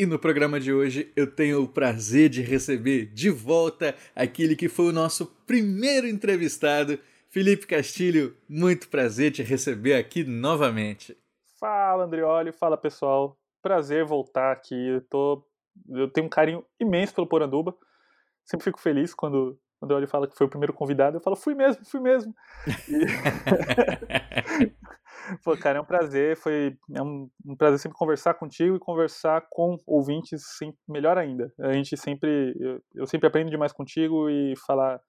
E no programa de hoje eu tenho o prazer de receber de volta aquele que foi o nosso primeiro entrevistado, Felipe Castilho. Muito prazer te receber aqui novamente. Fala, Andrioli. Fala, pessoal. Prazer voltar aqui. Eu, tô... eu tenho um carinho imenso pelo Poranduba. Sempre fico feliz quando o Andrioli fala que foi o primeiro convidado. Eu falo, fui mesmo, fui mesmo. E... Pô, cara, é um prazer. Foi é um, um, prazer sempre conversar contigo e conversar com ouvintes, sempre, melhor ainda. A gente sempre, eu, eu sempre aprendo demais contigo e falar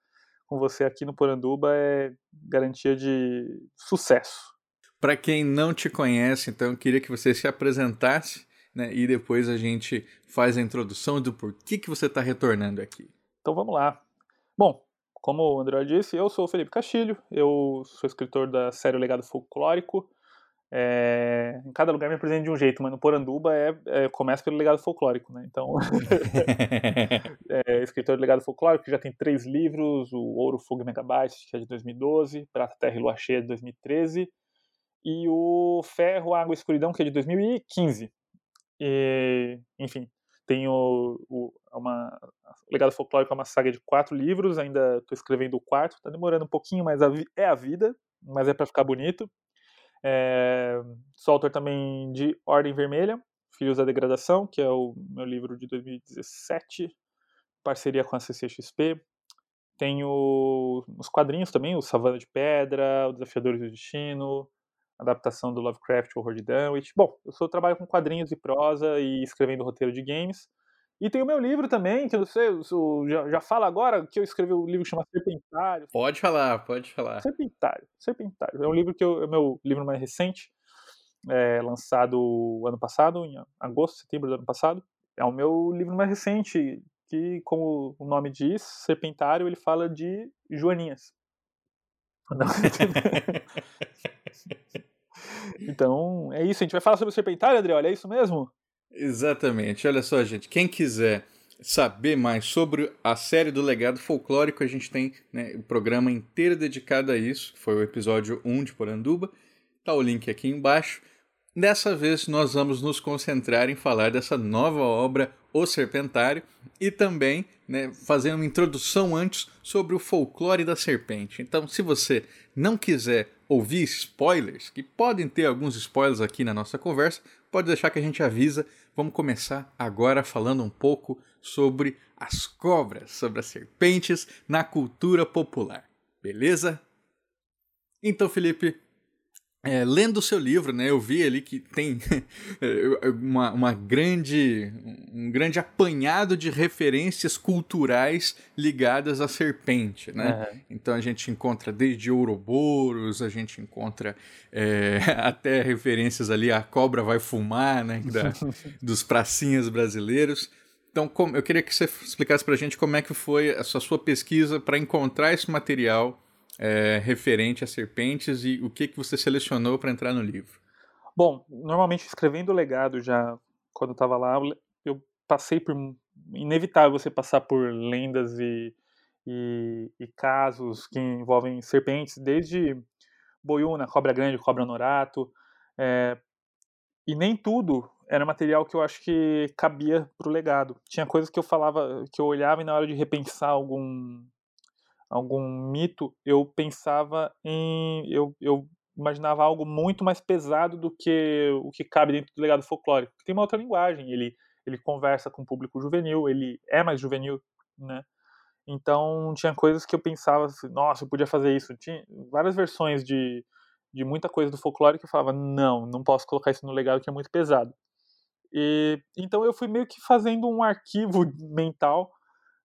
com você aqui no Poranduba é garantia de sucesso. Para quem não te conhece, então eu queria que você se apresentasse, né, e depois a gente faz a introdução do porquê que você está retornando aqui. Então vamos lá. Bom, como o André disse, eu sou o Felipe Castilho, eu sou escritor da série O Legado Folclórico. É, em cada lugar me apresento de um jeito, mas no Poranduba é, é começa pelo legado folclórico, né? Então, é, escritor do legado folclórico, que já tem três livros: o Ouro, Fogo e Megabytes, que é de 2012, Prata, Terra e Lua Cheia, de 2013, e o Ferro, Água e Escuridão, que é de 2015. E, enfim, tem o, o, uma, o Legado Folclórico é uma saga de quatro livros, ainda estou escrevendo o quarto, está demorando um pouquinho, mas a, é a vida, mas é para ficar bonito. É, sou autor também de Ordem Vermelha, Filhos da Degradação, que é o meu livro de 2017, parceria com a CCXP. Tenho os quadrinhos também, o Savana de Pedra, o Desafiadores do Destino, adaptação do Lovecraft, Horror de Dunwich. Bom, eu sou, trabalho com quadrinhos e prosa e escrevendo roteiro de games. E tem o meu livro também, que eu não sei, eu já, já fala agora, que eu escrevi um livro que chama Serpentário. Pode falar, pode falar. Serpentário, Serpentário. É um livro que eu, é o meu livro mais recente, é, lançado ano passado, em agosto, setembro do ano passado. É o meu livro mais recente, que, como o nome diz, Serpentário, ele fala de joaninhas. então, é isso. A gente vai falar sobre o Serpentário, André? Olha, é isso mesmo? Exatamente. Olha só, gente. Quem quiser saber mais sobre a série do legado folclórico, a gente tem né, o programa inteiro dedicado a isso, que foi o episódio 1 de Poranduba. Tá o link aqui embaixo. Dessa vez nós vamos nos concentrar em falar dessa nova obra, O Serpentário, e também né, fazer uma introdução antes sobre o folclore da serpente. Então, se você não quiser ouvir spoilers, que podem ter alguns spoilers aqui na nossa conversa, pode deixar que a gente avisa. Vamos começar agora falando um pouco sobre as cobras, sobre as serpentes na cultura popular. Beleza? Então, Felipe, é, lendo o seu livro, né, eu vi ali que tem uma, uma grande, um grande apanhado de referências culturais ligadas à serpente, né? Uhum. Então a gente encontra desde Ouroboros, a gente encontra é, até referências ali a cobra vai fumar, né, da, dos pracinhas brasileiros. Então, como, eu queria que você explicasse para a gente como é que foi essa sua pesquisa para encontrar esse material é, referente a serpentes e o que, que você selecionou para entrar no livro? Bom, normalmente escrevendo o legado já, quando eu estava lá, eu passei por. Inevitável você passar por lendas e, e, e casos que envolvem serpentes, desde boiuna, cobra grande, cobra norato. É, e nem tudo era material que eu acho que cabia para o legado. Tinha coisas que eu falava, que eu olhava e na hora de repensar algum algum mito, eu pensava em. Eu, eu imaginava algo muito mais pesado do que o que cabe dentro do legado folclórico. Tem uma outra linguagem, ele, ele conversa com o público juvenil, ele é mais juvenil, né? Então, tinha coisas que eu pensava assim, nossa, eu podia fazer isso. Tinha várias versões de, de muita coisa do folclore que eu falava, não, não posso colocar isso no legado que é muito pesado. E, então, eu fui meio que fazendo um arquivo mental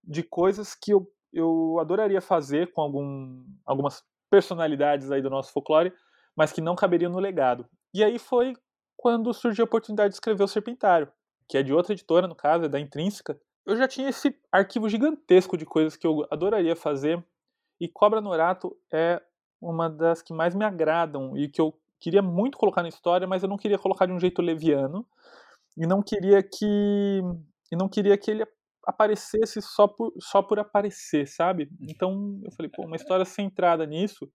de coisas que eu eu adoraria fazer com algum, algumas personalidades aí do nosso folclore, mas que não caberiam no legado. E aí foi quando surgiu a oportunidade de escrever o Serpentário. que é de outra editora, no caso, é da Intrínseca, eu já tinha esse arquivo gigantesco de coisas que eu adoraria fazer, e Cobra Norato é uma das que mais me agradam e que eu queria muito colocar na história, mas eu não queria colocar de um jeito leviano, e não queria que e não queria que ele aparecesse só por, só por aparecer, sabe? Então eu falei, pô, uma história centrada nisso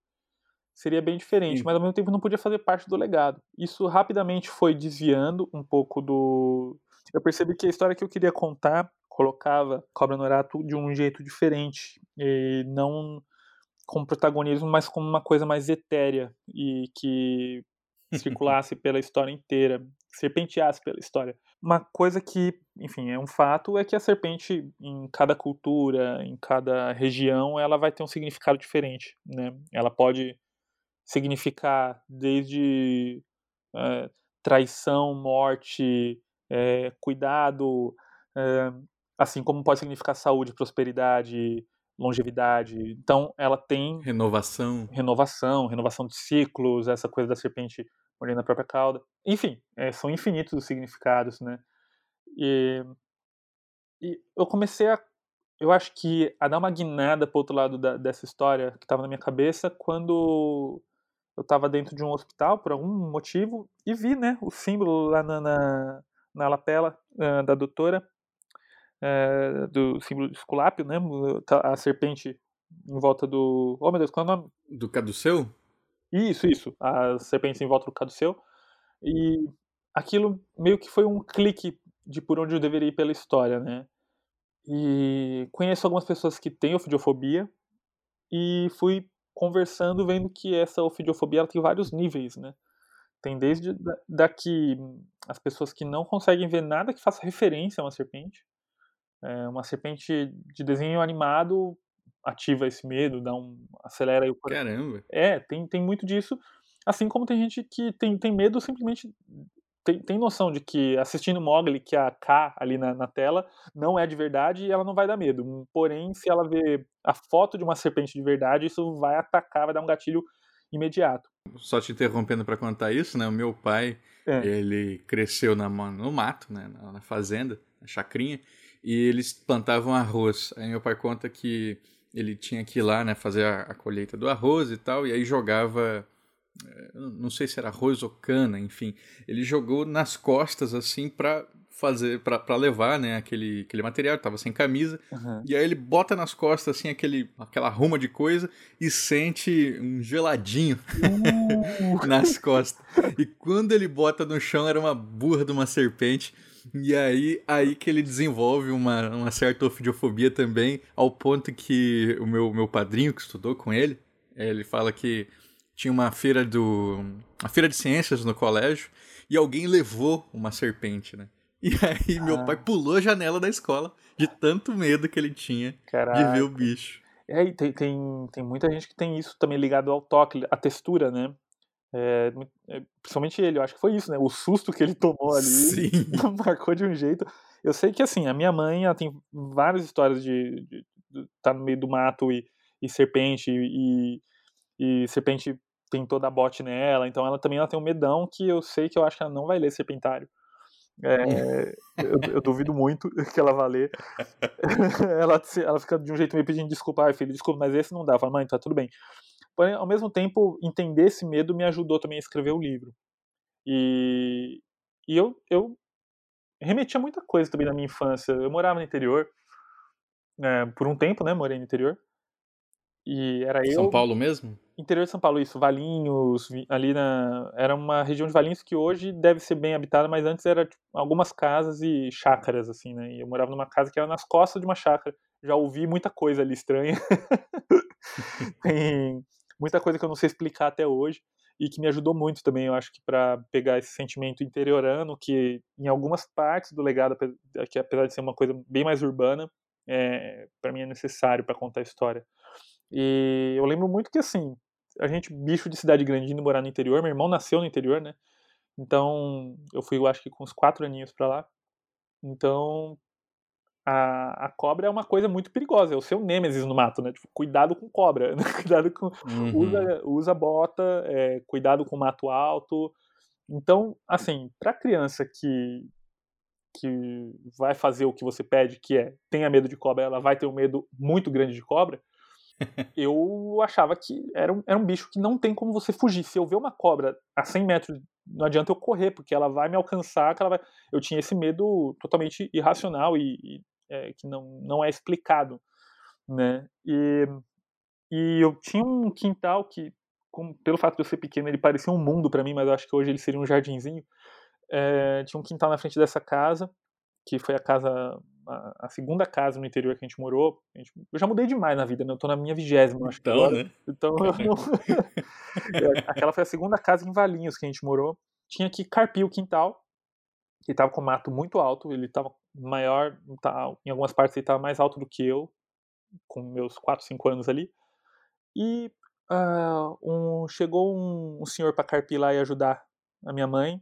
seria bem diferente, Sim. mas ao mesmo tempo não podia fazer parte do legado. Isso rapidamente foi desviando um pouco do. Eu percebi que a história que eu queria contar colocava Cobra Norato de um jeito diferente e não com protagonismo, mas como uma coisa mais etérea e que circulasse pela história inteira, serpenteasse pela história. Uma coisa que, enfim, é um fato é que a serpente em cada cultura, em cada região, ela vai ter um significado diferente, né? Ela pode significar desde é, traição, morte, é, cuidado, é, assim como pode significar saúde, prosperidade, longevidade. Então, ela tem renovação, renovação, renovação de ciclos, essa coisa da serpente mordendo a própria cauda. Enfim, é, são infinitos os significados, né? E, e, eu comecei a, eu acho que a dar uma guinada para outro lado da, dessa história que estava na minha cabeça quando eu estava dentro de um hospital por algum motivo e vi, né, o símbolo lá na, na, na lapela uh, da doutora é, do símbolo de Esculápio, né? A serpente em volta do. Oh meu Deus, qual é o nome? Do caduceu? Isso, isso. A serpente em volta do caduceu. E aquilo meio que foi um clique de por onde eu deveria ir pela história, né? E conheço algumas pessoas que têm ofidiofobia e fui conversando, vendo que essa ofidiofobia tem vários níveis, né? Tem desde daqui as pessoas que não conseguem ver nada que faça referência a uma serpente, é, uma serpente de desenho animado ativa esse medo, dá um acelera o Caramba. É, tem, tem muito disso. Assim como tem gente que tem, tem medo simplesmente tem, tem noção de que assistindo Mogli, que é a K ali na, na tela, não é de verdade e ela não vai dar medo. Porém, se ela vê a foto de uma serpente de verdade, isso vai atacar, vai dar um gatilho imediato. Só te interrompendo para contar isso, né? O meu pai, é. ele cresceu na, no mato, né? Na fazenda, na chacrinha e eles plantavam arroz. Aí meu pai conta que ele tinha que ir lá, né, fazer a, a colheita do arroz e tal, e aí jogava eh, não sei se era arroz ou cana, enfim, ele jogou nas costas assim para fazer para levar, né, aquele, aquele material, tava sem camisa. Uhum. E aí ele bota nas costas assim aquele aquela ruma de coisa e sente um geladinho uh. nas costas. E quando ele bota no chão era uma burra de uma serpente. E aí, aí que ele desenvolve uma, uma certa ofidiofobia também, ao ponto que o meu, meu padrinho que estudou com ele, ele fala que tinha uma feira do. uma feira de ciências no colégio, e alguém levou uma serpente, né? E aí ah. meu pai pulou a janela da escola de tanto medo que ele tinha Caraca. de ver o bicho. É, e tem, tem, tem muita gente que tem isso também ligado ao toque, a textura, né? É, é, principalmente ele, eu acho que foi isso, né? O susto que ele tomou ali Sim. marcou de um jeito. Eu sei que, assim, a minha mãe ela tem várias histórias de, de, de estar tá no meio do mato e, e serpente, e, e serpente tem toda a bote nela, então ela também ela tem um medão que eu sei que eu acho que ela não vai ler Serpentário. É, eu, eu, duvido muito que ela vá ler. ela, ela fica de um jeito meio pedindo desculpa, ai filho, desculpa, mas esse não dá. Eu falo, mãe, tá tudo bem. Porém, ao mesmo tempo, entender esse medo me ajudou também a escrever o livro. E, e eu, eu remetia muita coisa também na minha infância. Eu morava no interior, é, por um tempo, né? Morei no interior. E era São eu. São Paulo mesmo? Interior de São Paulo, isso. Valinhos, ali na. Era uma região de Valinhos que hoje deve ser bem habitada, mas antes era tipo, algumas casas e chácaras, assim, né? E eu morava numa casa que era nas costas de uma chácara. Já ouvi muita coisa ali estranha. Tem muita coisa que eu não sei explicar até hoje e que me ajudou muito também, eu acho que para pegar esse sentimento interiorano que em algumas partes do legado, que apesar de ser uma coisa bem mais urbana, é, para mim é necessário para contar a história. E eu lembro muito que assim, a gente bicho de cidade grande indo morar no interior, meu irmão nasceu no interior, né? Então, eu fui, eu acho que com uns quatro aninhos para lá. Então, a, a cobra é uma coisa muito perigosa, é o seu nêmesis no mato, né? Tipo, cuidado com cobra, né? cuidado com. Uhum. Usa, usa bota, é, cuidado com mato alto. Então, assim, para criança que que vai fazer o que você pede, que é tenha medo de cobra, ela vai ter um medo muito grande de cobra, eu achava que era um, era um bicho que não tem como você fugir. Se eu ver uma cobra a 100 metros, não adianta eu correr, porque ela vai me alcançar, que ela vai... eu tinha esse medo totalmente irracional e, e é, que não, não é explicado, né? E, e eu tinha um quintal que, pelo fato de eu ser pequeno, ele parecia um mundo para mim, mas eu acho que hoje ele seria um jardinzinho. É, tinha um quintal na frente dessa casa, que foi a casa, a, a, segunda casa no interior que a gente morou. A gente, eu já mudei demais na vida, né? Eu tô na minha vigésima, acho então, que agora. Né? Então, eu não... aquela foi a segunda casa em Valinhos que a gente morou. Tinha que carpir o quintal, que tava com mato muito alto, ele tava maior, tá, em algumas partes ele tava mais alto do que eu, com meus 4, 5 anos ali. E uh, um, chegou um, um senhor para carpir lá e ajudar a minha mãe,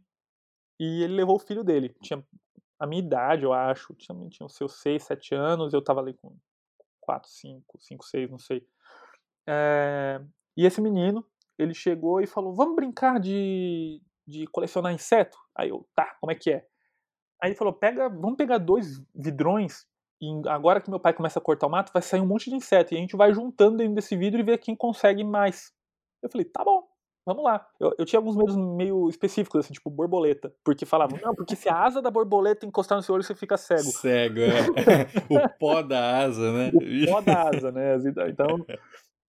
e ele levou o filho dele. Tinha a minha idade, eu acho. Tinha, tinha os seus 6, 7 anos. Eu tava ali com 4, 5, 5, 6, não sei. É, e esse menino, ele chegou e falou: Vamos brincar de, de colecionar inseto? Aí eu, tá, como é que é? Aí ele falou: Pega, vamos pegar dois vidrões. E agora que meu pai começa a cortar o mato, vai sair um monte de inseto. E a gente vai juntando dentro desse vidro e ver quem consegue mais. Eu falei: Tá bom vamos lá. Eu, eu, tinha alguns medos meio específicos, assim, tipo borboleta. Porque falavam, não, porque se a asa da borboleta encostar no seu olho, você fica cego. Cego, é. o pó da asa, né? O pó da asa, né? Então.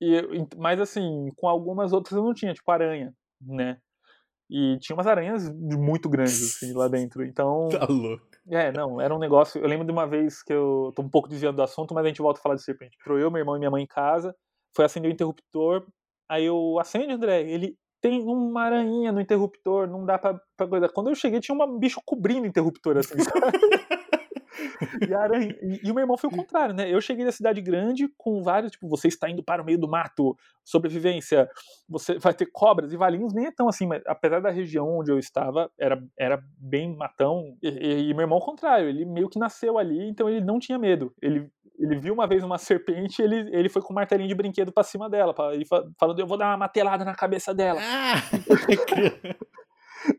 E, mas assim, com algumas outras eu não tinha, tipo aranha, né? E tinha umas aranhas muito grandes, assim, lá dentro. Então. Tá louco. É, não, era um negócio. Eu lembro de uma vez que eu tô um pouco desviando do assunto, mas a gente volta a falar de serpente. Entrou eu, meu irmão e minha mãe em casa, foi acender o interruptor. Aí eu acende, André, ele tem uma aranha no interruptor, não dá pra, pra coisa. Quando eu cheguei, tinha um bicho cobrindo o interruptor, assim, e, aranha, e, e, o meu irmão foi o contrário, né? Eu cheguei na cidade grande com vários, tipo, você está indo para o meio do mato, sobrevivência, você vai ter cobras e valinhos, nem é tão assim, mas apesar da região onde eu estava, era, era bem matão. E, e, e meu irmão, ao contrário, ele meio que nasceu ali, então ele não tinha medo. Ele ele viu uma vez uma serpente ele, ele foi com um martelinho de brinquedo pra cima dela, pra, falando, eu vou dar uma matelada na cabeça dela. Ah!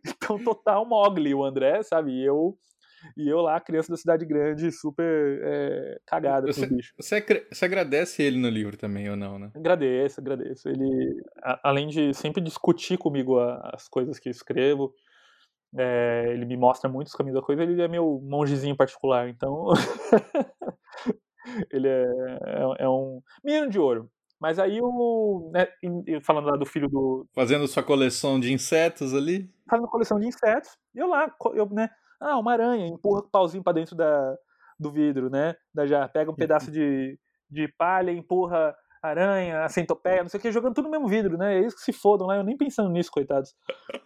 então, total Mogli, o André, sabe? E eu, e eu lá, criança da cidade grande, super é, cagada você, pro bicho. Você, você agradece ele no livro também, ou não, né? Agradeço, agradeço. Ele, a, além de sempre discutir comigo a, as coisas que escrevo, é, ele me mostra muitos caminhos da coisa, ele é meu mongezinho particular, então Ele é, é, é, um menino de ouro. Mas aí o. Né, falando lá do filho do. Fazendo sua coleção de insetos ali? Fazendo coleção de insetos. E eu lá, eu, né? Ah, uma aranha, empurra o pauzinho pra dentro da, do vidro, né? Da já pega um pedaço de, de palha, empurra aranha, a centopeia, não sei o que, jogando tudo no mesmo vidro, né? É isso que se fodam lá, eu nem pensando nisso, coitados.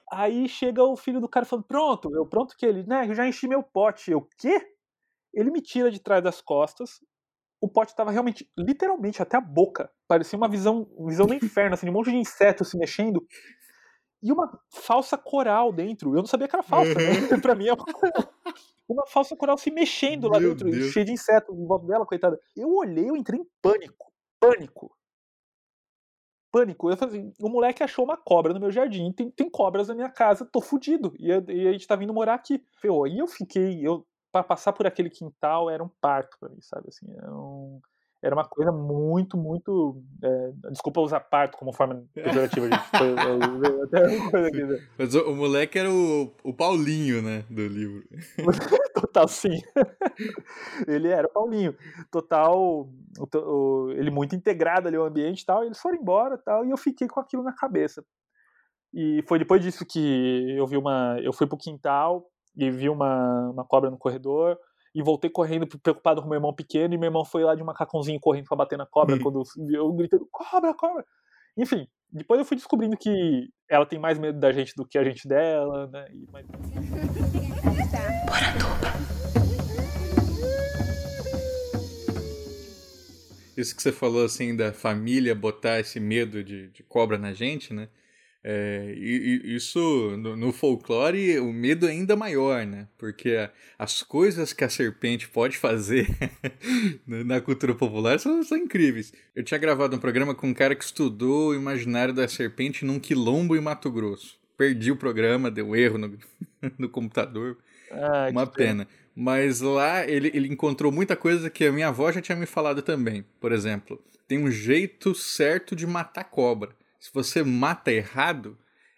Aí chega o filho do cara falando, pronto, eu pronto que ele, né? Eu já enchi meu pote. Eu, quê? Ele me tira de trás das costas, o pote estava realmente, literalmente, até a boca. Parecia uma visão, visão do inferno, assim, de um monte de insetos se mexendo. E uma falsa coral dentro. Eu não sabia que era falsa, né? pra mim é uma, uma falsa coral se mexendo lá Meu dentro, Deus. cheia de insetos em volta dela, coitada. Eu olhei, eu entrei em pânico. Pânico. Pânico. Eu falei assim, o moleque achou uma cobra no meu jardim, tem, tem cobras na minha casa, tô fudido. E, eu, e a gente tá vindo morar aqui. E eu fiquei, eu para passar por aquele quintal era um parto para mim, sabe? Assim, era, um, era, uma coisa muito, muito. É, desculpa usar parto como forma pejorativa, gente. Foi, é, até uma coisa aqui, né? Mas o, o, moleque era o, o Paulinho, né? Do livro. Total, sim. ele era o Paulinho. Total. O, o, ele muito integrado ali ao ambiente e tal. E eles foram embora tal. E eu fiquei com aquilo na cabeça. E foi depois disso que eu vi uma. Eu fui pro quintal e vi uma, uma cobra no corredor e voltei correndo preocupado com meu irmão pequeno e meu irmão foi lá de macacãozinho correndo pra bater na cobra quando eu gritei, cobra, cobra. Enfim, depois eu fui descobrindo que ela tem mais medo da gente do que a gente dela, né? E, mas... Isso que você falou assim da família botar esse medo de, de cobra na gente, né? É, e, e, isso no, no, folclore o medo é ainda maior, né? Porque as coisas que a serpente pode fazer na cultura popular são, são, incríveis. Eu tinha gravado um programa com um cara que estudou o imaginário da serpente num quilombo em Mato Grosso. Perdi o programa, deu erro no, no computador. Ah, Uma pena. Mas lá ele, ele encontrou muita coisa que a minha avó já tinha me falado também. Por exemplo, tem um jeito certo de matar cobra. Se você mata errado,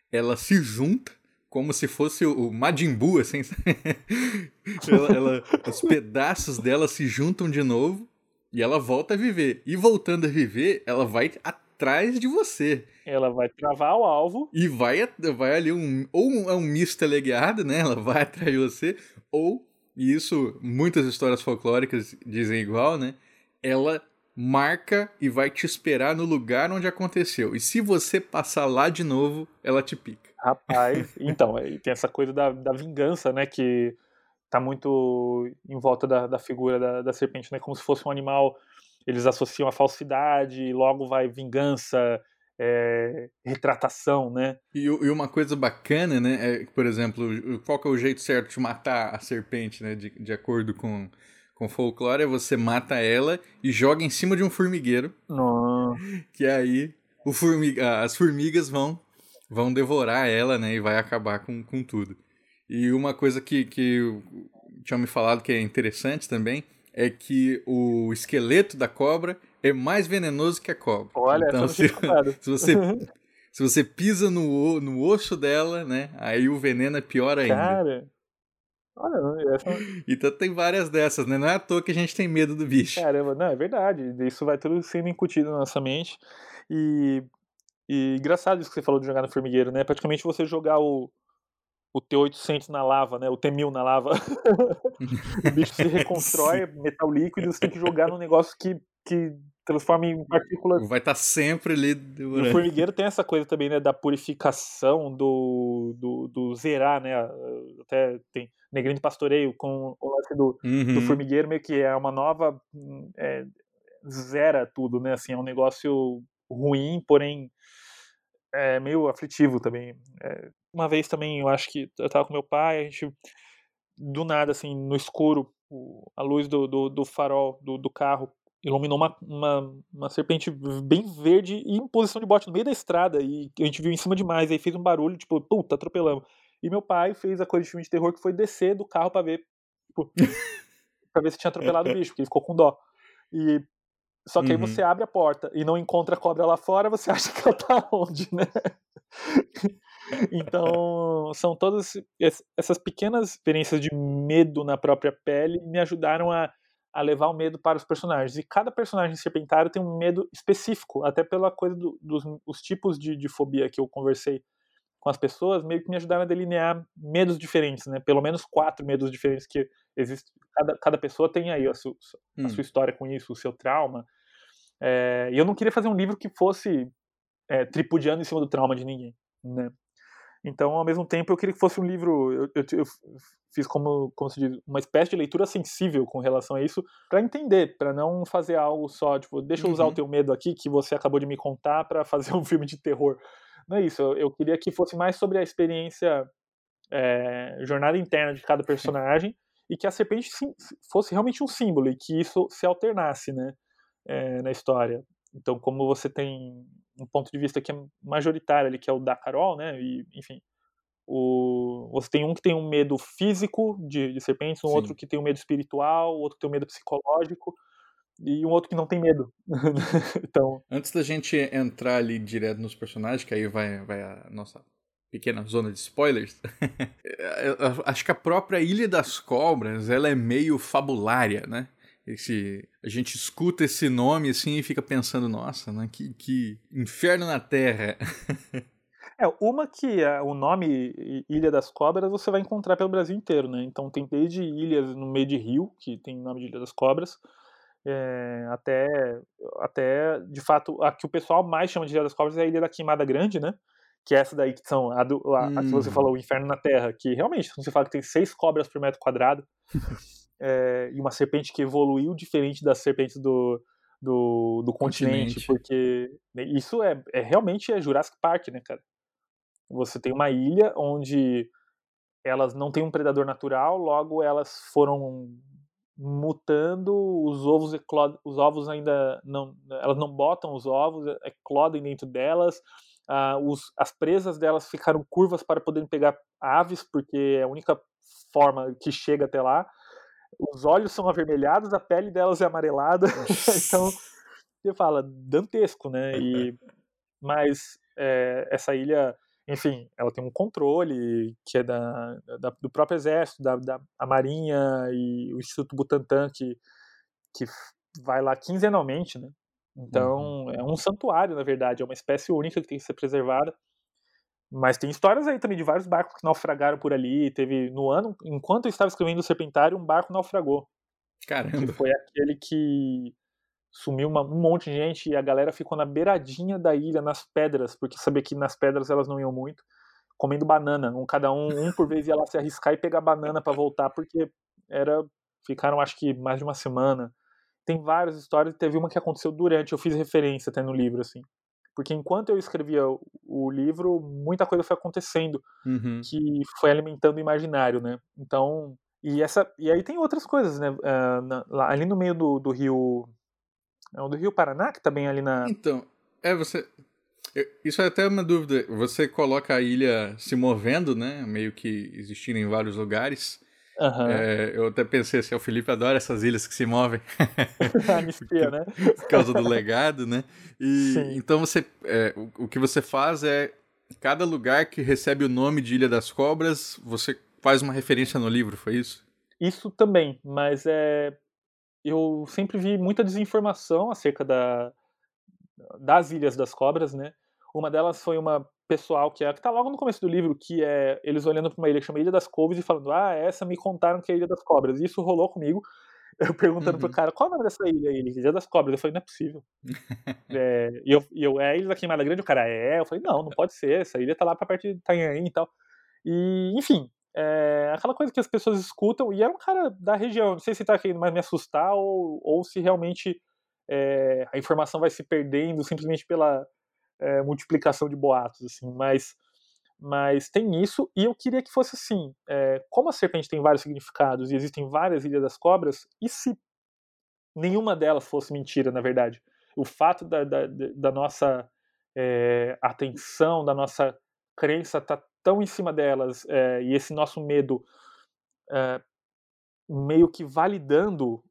ela se junta como se fosse o Majin Buu, assim. ela, ela, os pedaços dela se juntam de novo e ela volta a viver. E voltando a viver, ela vai atrás de você. Ela vai travar o alvo. E vai, vai ali um. Ou é um misto teleguiado, né? Ela vai atrás de você. Ou, e isso muitas histórias folclóricas dizem igual, né? Ela marca e vai te esperar no lugar onde aconteceu. E se você passar lá de novo, ela te pica. Rapaz, então, tem essa coisa da, da vingança, né? Que tá muito em volta da, da figura da, da serpente, né? Como se fosse um animal. Eles associam a falsidade, logo vai vingança, é, retratação, né? E, e, uma coisa bacana, né? É, por exemplo, qual que é o jeito certo de matar a serpente, né? De, de acordo com, com folclore, você mata ela e joga em cima de um formigueiro. Não. Que aí o formiga, as formigas vão vão devorar ela, né? E vai acabar com, com tudo. E uma coisa que, que tinha me falado que é interessante também é que o esqueleto da cobra é mais venenoso que a cobra. Olha, então, se, se, você se você pisa no, no osso dela, né? Aí o veneno é pior ainda. Cara. Olha, essa... Então tem várias dessas, né? Não é à toa que a gente tem medo do bicho. Caramba, não, é verdade. Isso vai tudo sendo incutido na nossa mente. E, e engraçado isso que você falou de jogar no formigueiro, né? Praticamente você jogar o, o T800 na lava, né? O T1000 na lava. o bicho se reconstrói, metal líquido, você tem que jogar num negócio que, que transforma em partículas. Vai estar tá sempre ali. O formigueiro tem essa coisa também, né? Da purificação, do, do, do zerar, né? Até tem negrinho de pastoreio com o lance do, uhum. do formigueiro, meio que é uma nova. É, zera tudo, né? Assim, é um negócio ruim, porém é meio aflitivo também. É, uma vez também, eu acho que eu tava com meu pai, a gente, do nada, assim, no escuro, a luz do, do, do farol do, do, carro iluminou uma, uma, uma, serpente bem verde e em posição de bote no meio da estrada. E a gente viu em cima demais, aí fez um barulho, tipo, puta, atropelamos. E meu pai fez a coisa de filme de terror que foi descer do carro para ver, tipo, pra ver se tinha atropelado o bicho, porque ele ficou com dó. E só que uhum. aí você abre a porta e não encontra a cobra lá fora, você acha que ela tá onde, né? então, são todas essas pequenas experiências de medo na própria pele me ajudaram a, a levar o medo para os personagens. E cada personagem serpentário tem um medo específico, até pela coisa do, dos os tipos de, de fobia que eu conversei com as pessoas, meio que me ajudaram a delinear medos diferentes, né? Pelo menos quatro medos diferentes que existem. Cada, cada pessoa tem aí a, su, a hum. sua história com isso, o seu trauma. É, e eu não queria fazer um livro que fosse é, tripudiando em cima do trauma de ninguém, né? Então, ao mesmo tempo, eu queria que fosse um livro. Eu, eu, eu fiz como, como se diz, uma espécie de leitura sensível com relação a isso, para entender, para não fazer algo só, tipo, deixa eu usar uhum. o teu medo aqui que você acabou de me contar para fazer um filme de terror. Não é isso. Eu, eu queria que fosse mais sobre a experiência, é, jornada interna de cada personagem e que a serpente sim, fosse realmente um símbolo e que isso se alternasse, né, é, na história. Então, como você tem um ponto de vista que é majoritário ali, que é o da Carol, né? E, enfim, o, você tem um que tem um medo físico de, de serpentes, um Sim. outro que tem um medo espiritual, outro que tem um medo psicológico e um outro que não tem medo. então, antes da gente entrar ali direto nos personagens, que aí vai vai a nossa pequena zona de spoilers. acho que a própria Ilha das Cobras, ela é meio fabulária, né? Esse a gente escuta esse nome assim e fica pensando nossa né que, que inferno na terra. É uma que é, o nome Ilha das Cobras você vai encontrar pelo Brasil inteiro né? Então tem desde ilhas no meio de rio que tem o nome de Ilha das Cobras é, até até de fato a que o pessoal mais chama de Ilha das Cobras é a Ilha da Queimada Grande né? Que é essa daí que são a, do, a, a que você hum. falou o Inferno na Terra que realmente você fala que tem seis cobras por metro quadrado é, e uma serpente que evoluiu diferente das serpentes do, do, do continente, continente, porque né, isso é, é realmente é Jurassic Park, né, cara? Você tem uma ilha onde elas não têm um predador natural, logo elas foram mutando, os ovos eclodem, os ovos ainda não, elas não botam os ovos, eclodem dentro delas, ah, os, as presas delas ficaram curvas para poderem pegar aves, porque é a única forma que chega até lá, os olhos são avermelhados, a pele delas é amarelada. então, você fala, dantesco, né? E, mas é, essa ilha, enfim, ela tem um controle que é da, da do próprio exército, da, da a marinha e o Instituto Butantan que, que vai lá quinzenalmente, né? Então, uhum. é um santuário, na verdade, é uma espécie única que tem que ser preservada. Mas tem histórias aí também de vários barcos que naufragaram por ali. Teve no ano, enquanto eu estava escrevendo o Serpentário, um barco naufragou. Caramba. Que foi aquele que sumiu uma, um monte de gente e a galera ficou na beiradinha da ilha, nas pedras, porque sabia que nas pedras elas não iam muito, comendo banana. Um, cada um, um por vez ia lá se arriscar e pegar banana para voltar, porque era ficaram acho que mais de uma semana. Tem várias histórias, teve uma que aconteceu durante, eu fiz referência até no livro assim. Porque enquanto eu escrevia o, livro, muita coisa foi acontecendo uhum. que foi alimentando o imaginário, né? Então, e essa e aí tem outras coisas, né? Uh, na, lá, ali no meio do, do rio é o do Rio Paraná que tá bem ali na Então, é você isso é até uma dúvida. Você coloca a ilha se movendo, né? Meio que existindo em vários lugares. Uhum. É, eu até pensei assim, o Felipe adora essas ilhas que se movem. Anistia, né? Por causa do legado, né? E, Sim. Então você, é, o, o, que você faz é, cada lugar que recebe o nome de Ilha das Cobras, você faz uma referência no livro, foi isso? Isso também, mas é, eu sempre vi muita desinformação acerca da, das Ilhas das Cobras, né? Uma delas foi uma pessoal que é que tá logo no começo do livro, que é eles olhando para uma ilha que chama Ilha das Couves e falando: "Ah, essa me contaram que é a Ilha das Cobras". E isso rolou comigo. Eu perguntando uhum. pro cara, qual é o nome dessa ilha aí? Ilha das Cobras. Eu falei, não é possível. é, e, eu, e eu, é a Ilha da Queimada Grande? O cara, é. Eu falei, não, não pode ser. Essa ilha tá lá pra perto de Itanhaém e tal. E, enfim, é aquela coisa que as pessoas escutam. E era um cara da região. Não sei se tá querendo mais me assustar ou, ou se realmente é, a informação vai se perdendo simplesmente pela é, multiplicação de boatos, assim, mas, mas tem isso, e eu queria que fosse assim, é, como a serpente tem vários significados e existem várias ilhas das cobras, e se nenhuma delas fosse mentira, na verdade? O fato da, da, da nossa é, atenção, da nossa crença tá tão em cima delas, é, e esse nosso medo é, meio que validando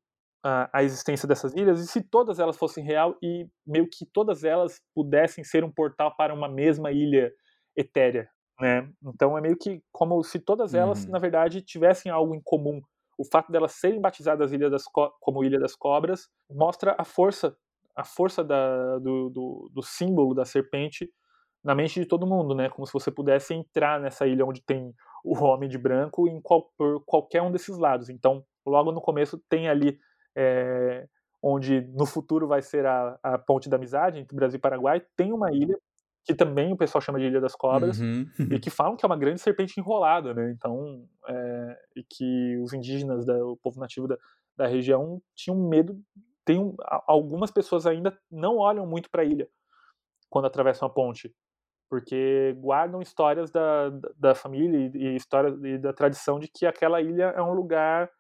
a, a, existência dessas ilhas e se todas elas fossem real e meio que todas elas pudessem ser um portal para uma mesma ilha etérea, né? Então é meio que como se todas elas, uhum. na verdade, tivessem algo em comum. O fato delas serem batizadas ilha das como Ilha das Cobras mostra a força, a força da, do, do, do símbolo da serpente na mente de todo mundo, né? Como se você pudesse entrar nessa ilha onde tem o homem de branco em qual, por qualquer um desses lados. Então, logo no começo tem ali é, onde no futuro vai ser a, a ponte da amizade entre Brasil e Paraguai, tem uma ilha que também o pessoal chama de Ilha das Cobras, uhum. e que falam que é uma grande serpente enrolada, né? Então, é, e que os indígenas, da, o povo nativo da, da região tinham medo. Tem um, algumas pessoas ainda não olham muito para a ilha quando atravessam a ponte, porque guardam histórias da, da família e, e histórias e da tradição de que aquela ilha é um lugar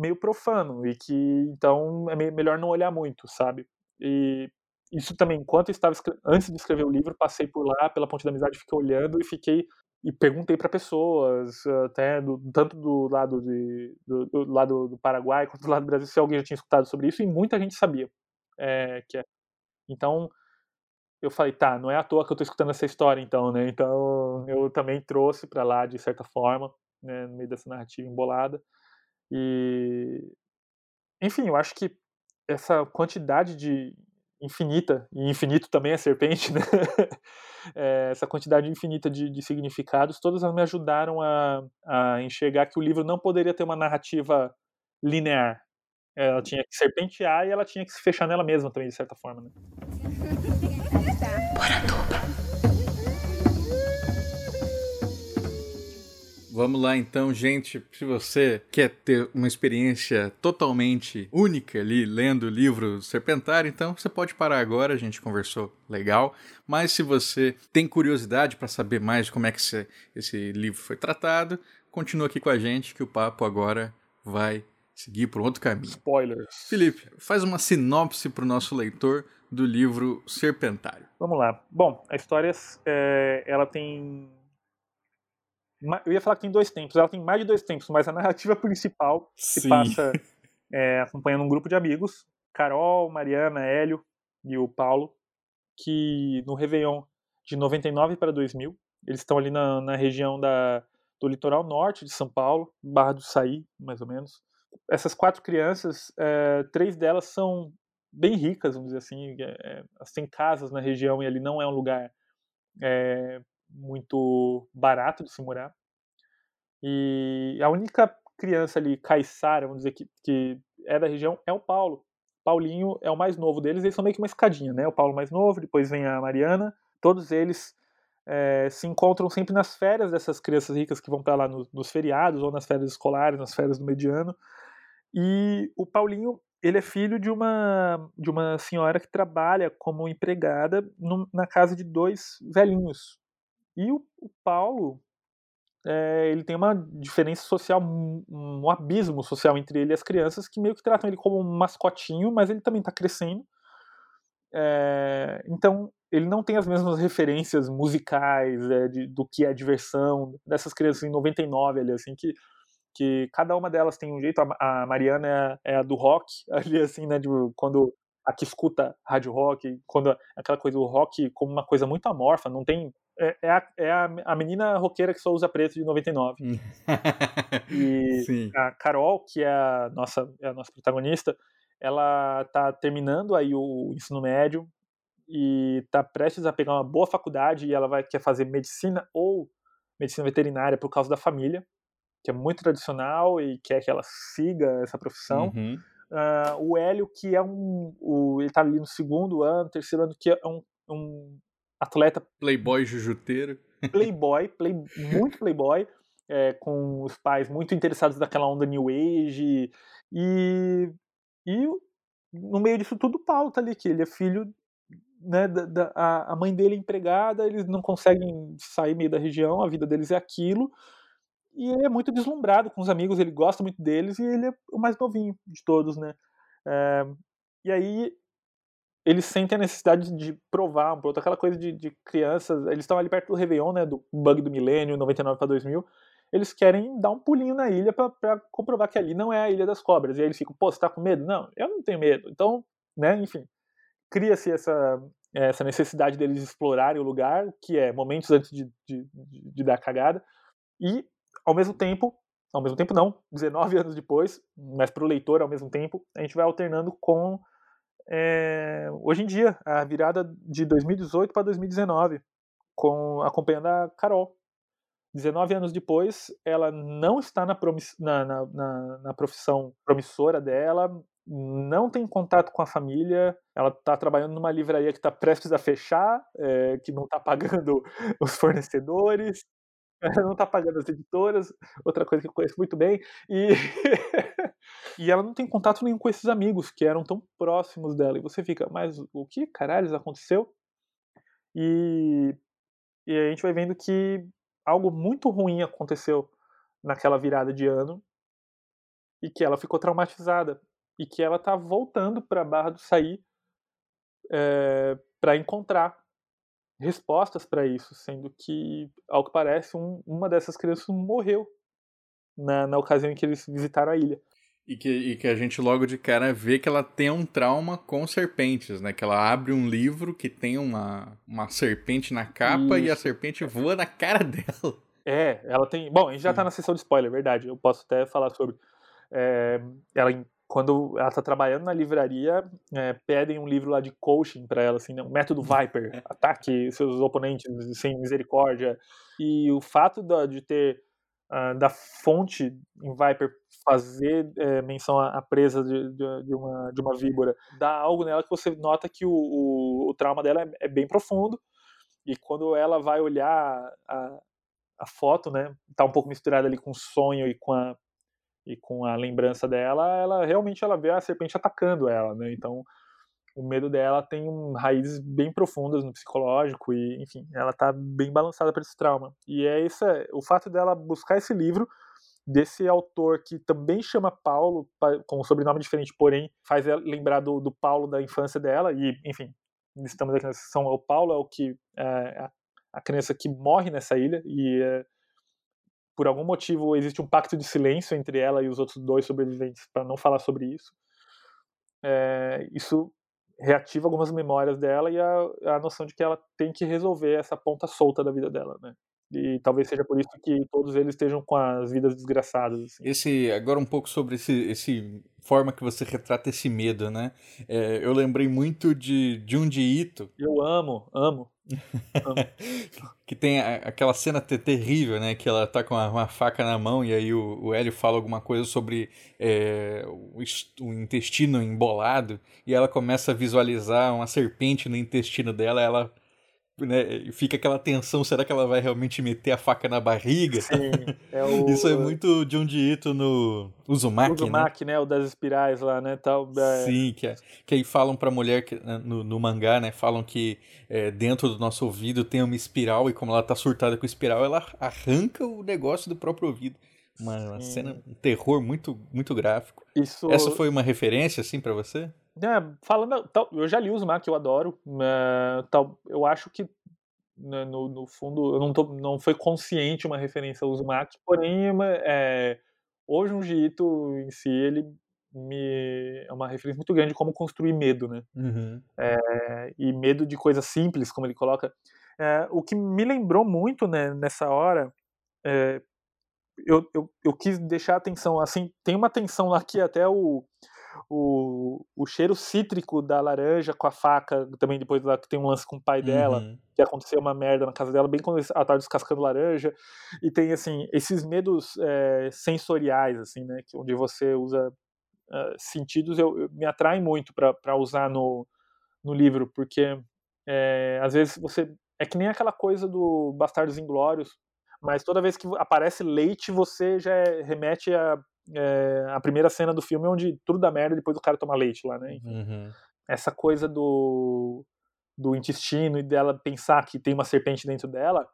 meio profano e que então é melhor não olhar muito, sabe? E isso também, enquanto eu estava antes de escrever o livro, passei por lá pela Ponte da Amizade, fiquei olhando e fiquei e perguntei para pessoas, até do, tanto do lado de, do, do, lado do Paraguai quanto do lado do Brasil, se alguém já tinha escutado sobre isso e muita gente sabia é, que é. Então eu falei, tá, não é à toa que eu estou escutando essa história, então, né? Então eu também trouxe para lá de certa forma, né, no meio dessa narrativa embolada. E enfim, eu acho que essa quantidade de infinita, e infinito também é serpente, né? é, essa quantidade infinita de, de, significados, todas elas me ajudaram a, a enxergar que o livro não poderia ter uma narrativa linear. Ela tinha que serpentear e ela tinha que se fechar nela mesma também, de certa forma. Né? Vamos lá então, gente. Se você quer ter uma experiência totalmente única ali lendo o livro Serpentário, então você pode parar agora, a gente conversou legal. Mas se você tem curiosidade para saber mais como é que esse, esse livro foi tratado, continua aqui com a gente que o papo agora vai seguir por outro caminho. Spoilers. Felipe, faz uma sinopse para o nosso leitor do livro Serpentário. Vamos lá. Bom, a história é, ela tem Eu ia falar que tem dois tempos, ela tem mais de dois tempos, mas a narrativa principal Sim. se passa é, acompanhando um grupo de amigos, Carol, Mariana, Hélio e o Paulo, que no Réveillon de 99 para 2000, eles estão ali na, na região da, do litoral norte de São Paulo, Barra do Saí, mais ou menos. Essas quatro crianças, é, três delas são bem ricas, vamos dizer assim, é, elas têm casas na região e ali não é um lugar é, muito barato de se morar. E a única criança ali, caiçara, vamos dizer, que, que é da região, é o Paulo. Paulinho é o mais novo deles, eles são meio que uma escadinha, né? O Paulo mais novo, depois vem a Mariana, todos eles é, se encontram sempre nas férias dessas crianças ricas que vão para lá no, nos feriados ou nas férias escolares, nas férias do mediano. E o Paulinho, ele é filho de uma de uma senhora que trabalha como empregada no, na casa de dois velhinhos. E o, o Paulo, é, ele tem uma diferença social, um, um, abismo social entre ele e as crianças, que meio que tratam ele como um mascotinho, mas ele também está crescendo. É, então, ele não tem as mesmas referências musicais é, de, do que é diversão dessas crianças em 99 ali, assim, que, que cada uma delas tem um jeito. A, a Mariana é é a, do rock, ali, assim, né, de, quando a que escuta rádio rock, quando aquela coisa do rock como uma coisa muito amorfa, não tem é, é, a, é a, a, menina roqueira que só usa preto de 99. e Sim. a Carol, que é a nossa, é a nossa protagonista, ela tá terminando aí o ensino médio e tá prestes a pegar uma boa faculdade e ela vai quer fazer medicina ou medicina veterinária por causa da família, que é muito tradicional e quer que ela siga essa profissão. Uhum. Uh, o Hélio, que é um. O, ele tá ali no segundo ano, terceiro ano, que é um, um atleta. Playboy jujuteiro. Playboy, play, muito playboy, é, com os pais muito interessados naquela onda New Age. E, e no meio disso tudo, o Paulo tá ali, que ele é filho. Né, da, da, a mãe dele é empregada, eles não conseguem sair meio da região, a vida deles é aquilo. E ele é muito deslumbrado com os amigos, ele gosta muito deles e ele é o mais novinho de todos, né? É, e aí eles sentem a necessidade de provar um pouco aquela coisa de, de crianças, eles estão ali perto do Réveillon, né, do bug do milênio, 99 para 2000, eles querem dar um pulinho na ilha para comprovar que ali não é a Ilha das Cobras. E aí eles ficam, pô, você tá com medo? Não, eu não tenho medo. Então, né, enfim, cria-se essa, essa necessidade deles explorarem o lugar, que é momentos antes de, de, de, dar cagada, e ao mesmo tempo, ao mesmo tempo não, 19 anos depois, mas para o leitor ao mesmo tempo, a gente vai alternando com é, hoje em dia, a virada de 2018 para 2019, com, acompanhando a Carol. 19 anos depois, ela não está na, na, na, na profissão promissora dela, não tem contato com a família, ela está trabalhando numa livraria que está prestes a fechar, é, que não está pagando os fornecedores, não está pagando as editoras, outra coisa que eu conheço muito bem, e, e ela não tem contato nenhum com esses amigos que eram tão próximos dela. E você fica, mas o que caralho aconteceu? E, e a gente vai vendo que algo muito ruim aconteceu naquela virada de ano e que ela ficou traumatizada e que ela tá voltando para Barra do Saí é, para encontrar respostas para isso, sendo que, ao que parece, um, uma dessas crianças morreu na, na ocasião em que eles visitaram a ilha. E que, e que a gente logo de cara vê que ela tem um trauma com serpentes, né? Que ela abre um livro que tem uma, uma serpente na capa Isso. e a serpente voa na cara dela. É, ela tem. Bom, a gente já tá na sessão de spoiler, verdade. Eu posso até falar sobre. É, ela quando ela tá trabalhando na livraria, é, pedem um livro lá de coaching para ela, assim, né? um método Viper, ataque seus oponentes sem misericórdia. E o fato da, de ter uh, da fonte em Viper fazer é, menção à, à presa de, de, de, uma, de uma víbora, dá algo nela que você nota que o, o, o trauma dela é, é, bem profundo. E quando ela vai olhar a, a foto, né, tá um pouco misturada ali com o sonho e com a e com a lembrança dela, ela realmente ela vê a serpente atacando ela, né? Então, o medo dela tem um, raízes bem profundas no psicológico e, enfim, ela tá bem balançada por esse trauma. E é isso, o fato dela buscar esse livro desse autor que também chama Paulo, com um sobrenome diferente, porém faz ela lembrar do, do Paulo da infância dela e, enfim, estamos aqui na sessão, o Paulo é o que é a, a criança que morre nessa ilha e é, por algum motivo existe um pacto de silêncio entre ela e os outros dois sobreviventes para não falar sobre isso. É, isso reativa algumas memórias dela e a, a noção de que ela tem que resolver essa ponta solta da vida dela, né? E talvez seja por isso que todos eles estejam com as vidas desgraçadas. Assim. Esse agora um pouco sobre esse, esse forma que você retrata esse medo, né? É, eu lembrei muito de de um de Ito. Eu amo, amo. que tem a, aquela cena terrível, né? Que ela tá com uma, uma, faca na mão e aí o, o Hélio fala alguma coisa sobre é, o, o, intestino embolado e ela começa a visualizar uma serpente no intestino dela. Ela né, fica aquela tensão, será que ela vai realmente meter a faca na barriga? Sim, é o... Isso é muito de um dito no Uzumaki, Uzumaki, né? né? O das espirais lá, né? Tal, é... Sim, que, é, que aí falam pra mulher, que, né, no, no mangá, né? Falam que é, dentro do nosso ouvido tem uma espiral e como ela tá surtada com espiral, ela arranca o negócio do próprio ouvido. Uma, uma cena, um terror muito, muito gráfico. Isso... Essa foi uma referência, assim, para você? É, falando, tal, eu já li o Uzumaki, eu adoro. Uh, tal, eu acho que né, no, no, fundo eu não, tô, não foi consciente uma referência ao Uzumaki, porém é, o Junji Ito em si ele me é uma referência muito grande de como construir medo, né? Uhum. É, e medo de coisas simples, como ele coloca. É, o que me lembrou muito né, nessa hora é, eu, eu, eu quis deixar atenção, assim, tem uma tensão lá que até o, o, o cheiro cítrico da laranja com a faca, também depois lá que tem um lance com o pai dela, uhum. que aconteceu uma merda na casa dela, bem quando ela tá descascando laranja, e tem, assim, esses medos é, sensoriais, assim, né, que, onde você usa uh, sentidos, eu, eu, me atrai muito para usar no, no livro, porque é, às vezes você, é que nem aquela coisa do Bastardos Inglórios, mas toda vez que aparece leite, você já é, remete a, é, a primeira cena do filme onde tudo dá merda depois do cara toma leite lá, né? Uhum. Essa coisa do, do intestino e dela pensar que tem uma serpente dentro dela,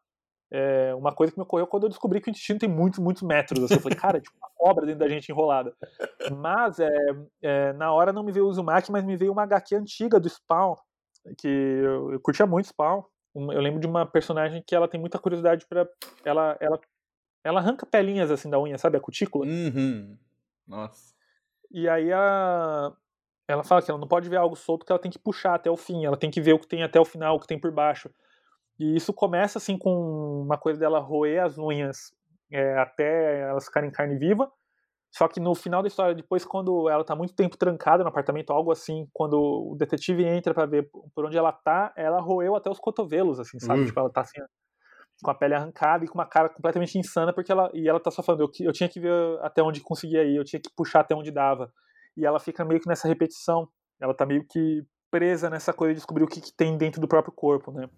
é uma coisa que me ocorreu quando eu descobri que o intestino tem muitos, muitos metros. Assim, eu falei, cara, é tipo uma cobra dentro da gente enrolada. Mas é, é, na hora não me veio o Uzumaki, mas me veio uma HQ antiga do Spawn, que eu, eu curtia muito Spawn eu lembro de uma personagem que ela tem muita curiosidade para ela ela ela arranca pelinhas assim da unha, sabe a cutícula? Uhum. Nossa. E aí a ela fala que ela não pode ver algo solto, que ela tem que puxar até o fim, ela tem que ver o que tem até o final, o que tem por baixo. E isso começa assim com uma coisa dela roer as unhas é, até elas ficarem carne viva. Só que no final da história, depois, quando ela tá muito tempo trancada no apartamento, algo assim, quando o detetive entra para ver por onde ela tá, ela roeu até os cotovelos, assim, sabe? Uhum. Tipo, ela tá assim, com a pele arrancada e com uma cara completamente insana, porque ela. E ela tá só falando, eu, eu tinha que ver até onde conseguia ir, eu tinha que puxar até onde dava. E ela fica meio que nessa repetição. Ela tá meio que presa nessa coisa de descobrir o que, que tem dentro do próprio corpo, né?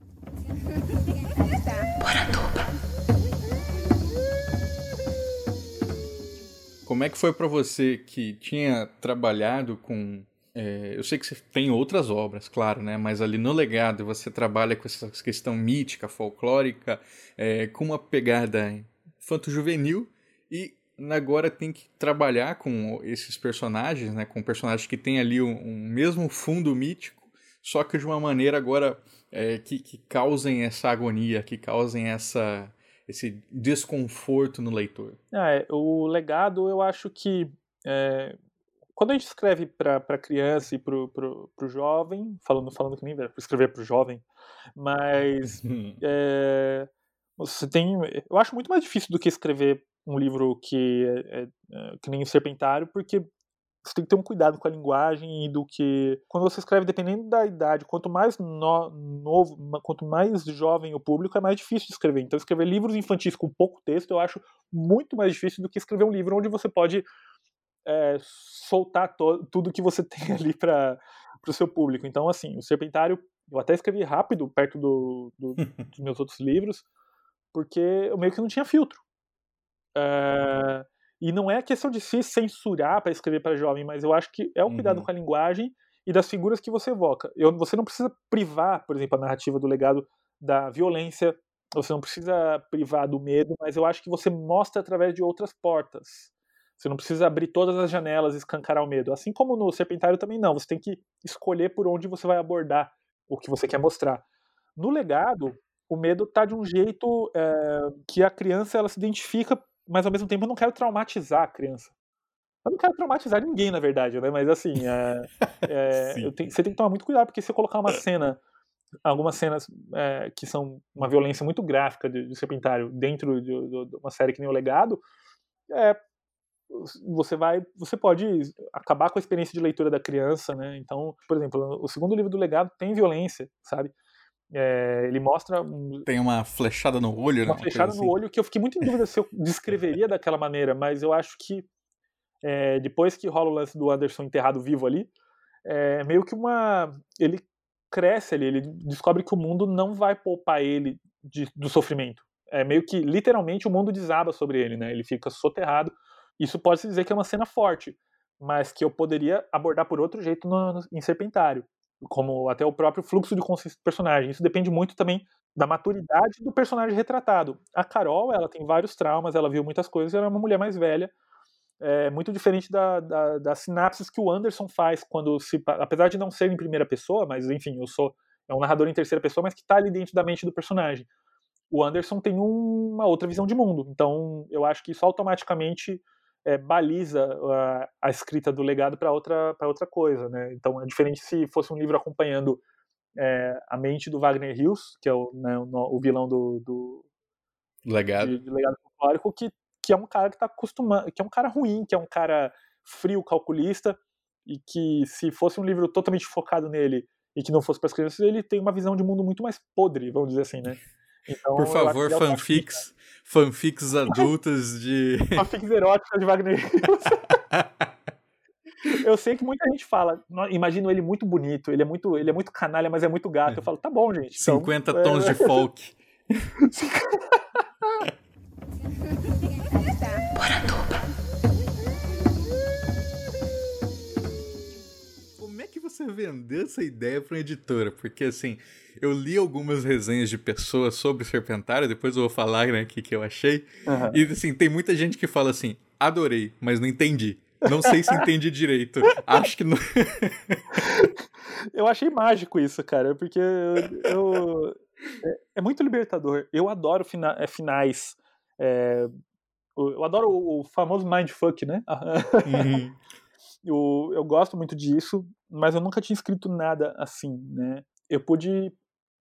Como é que foi para você que tinha trabalhado com. É, eu sei que você tem outras obras, claro, né? Mas ali no legado você trabalha com essa questão mítica, folclórica, é, com uma pegada infanto-juvenil e agora tem que trabalhar com esses personagens, né? Com personagens que têm ali um, um mesmo fundo mítico, só que de uma maneira agora é, que, que causem essa agonia, que causem essa esse desconforto no leitor? É, o legado, eu acho que é, quando a gente escreve para criança e para o jovem, falando, falando que nem para escrever para o jovem, mas é, você tem, eu acho muito mais difícil do que escrever um livro que é, é, é que nem o Serpentário, porque você tem que ter um cuidado com a linguagem e do que. Quando você escreve, dependendo da idade, quanto mais no, novo, quanto mais jovem o público, é mais difícil de escrever. Então, escrever livros infantis com pouco texto eu acho muito mais difícil do que escrever um livro onde você pode é, soltar tudo que você tem ali para o seu público. Então, assim, o Serpentário, eu até escrevi rápido, perto do, do, dos meus outros livros, porque eu meio que não tinha filtro. É, e não é questão de se censurar para escrever para jovem, mas eu acho que é o cuidado Uhum. com a linguagem e das figuras que você evoca. Eu, você não precisa privar, por exemplo, a narrativa do legado da violência, você não precisa privar do medo, mas eu acho que você mostra através de outras portas. Você não precisa abrir todas as janelas e escancarar o medo. Assim como no Serpentário também não. Você tem que escolher por onde você vai abordar o que você quer mostrar. No legado, o medo tá de um jeito é, que a criança ela se identifica mas ao mesmo tempo eu não quero traumatizar a criança. Eu não quero traumatizar ninguém, na verdade, né? Mas assim, é, é, tenho, você tem que tomar muito cuidado, porque se você colocar uma cena, algumas cenas que são uma violência muito gráfica de, de Serpentário dentro de, de, de, uma série que nem o Legado, é, você vai, você pode acabar com a experiência de leitura da criança, né? Então, por exemplo, o segundo livro do Legado tem violência, sabe? É, ele mostra. Tem uma flechada no olho, Uma flechada no assim. olho que eu fiquei muito em dúvida se eu descreveria daquela maneira, mas eu acho que é, depois que rola o lance do Anderson enterrado vivo ali, é meio que uma. Ele cresce ali, ele descobre que o mundo não vai poupar ele de, do sofrimento. É meio que, literalmente, o mundo desaba sobre ele, né? Ele fica soterrado. Isso pode-se dizer que é uma cena forte, mas que eu poderia abordar por outro jeito no, no, em Serpentário como até o próprio fluxo de consciência do personagem. Isso depende muito também da maturidade do personagem retratado. A Carol, ela tem vários traumas, ela viu muitas coisas, ela é uma mulher mais velha, é muito diferente da, da, das sinapses que o Anderson faz quando se, apesar de não ser em primeira pessoa, mas enfim, eu sou é um narrador em terceira pessoa, mas que está ali dentro da mente do personagem. O Anderson tem uma outra visão de mundo, então eu acho que isso automaticamente é, baliza a, a, escrita do legado para outra, outra coisa. Né? Então é diferente se fosse um livro acompanhando é, a mente do Wagner Hills, que é o, né, o, o vilão do, do legado, de, de legado folclórico, que, que é um cara que está acostumado, que é um cara ruim, que é um cara frio, calculista, e que se fosse um livro totalmente focado nele e que não fosse para as crianças, ele tem uma visão de mundo muito mais podre, vamos dizer assim, né? Então, Por favor, fanfics, fanfics adultas de. fanfics eróticas de Wagner Eu sei que muita gente fala, imagino ele muito bonito, ele é muito, ele é muito canalha, mas é muito gato. Eu falo, tá bom, gente. Então, 50 é... tons de folk. você vendeu essa ideia para uma editora? Porque assim, eu li algumas resenhas de pessoas sobre Serpentário, depois eu vou falar né, que, que eu achei. Uhum. E assim, tem muita gente que fala assim: adorei, mas não entendi. Não sei se entendi direito. Acho que não. eu achei mágico isso, cara, porque eu, eu é, é, muito libertador. Eu adoro fina, é, finais. É, eu adoro o, o famoso mindfuck, né? Uhum. eu, eu gosto muito disso, mas eu nunca tinha escrito nada assim, né? Eu pude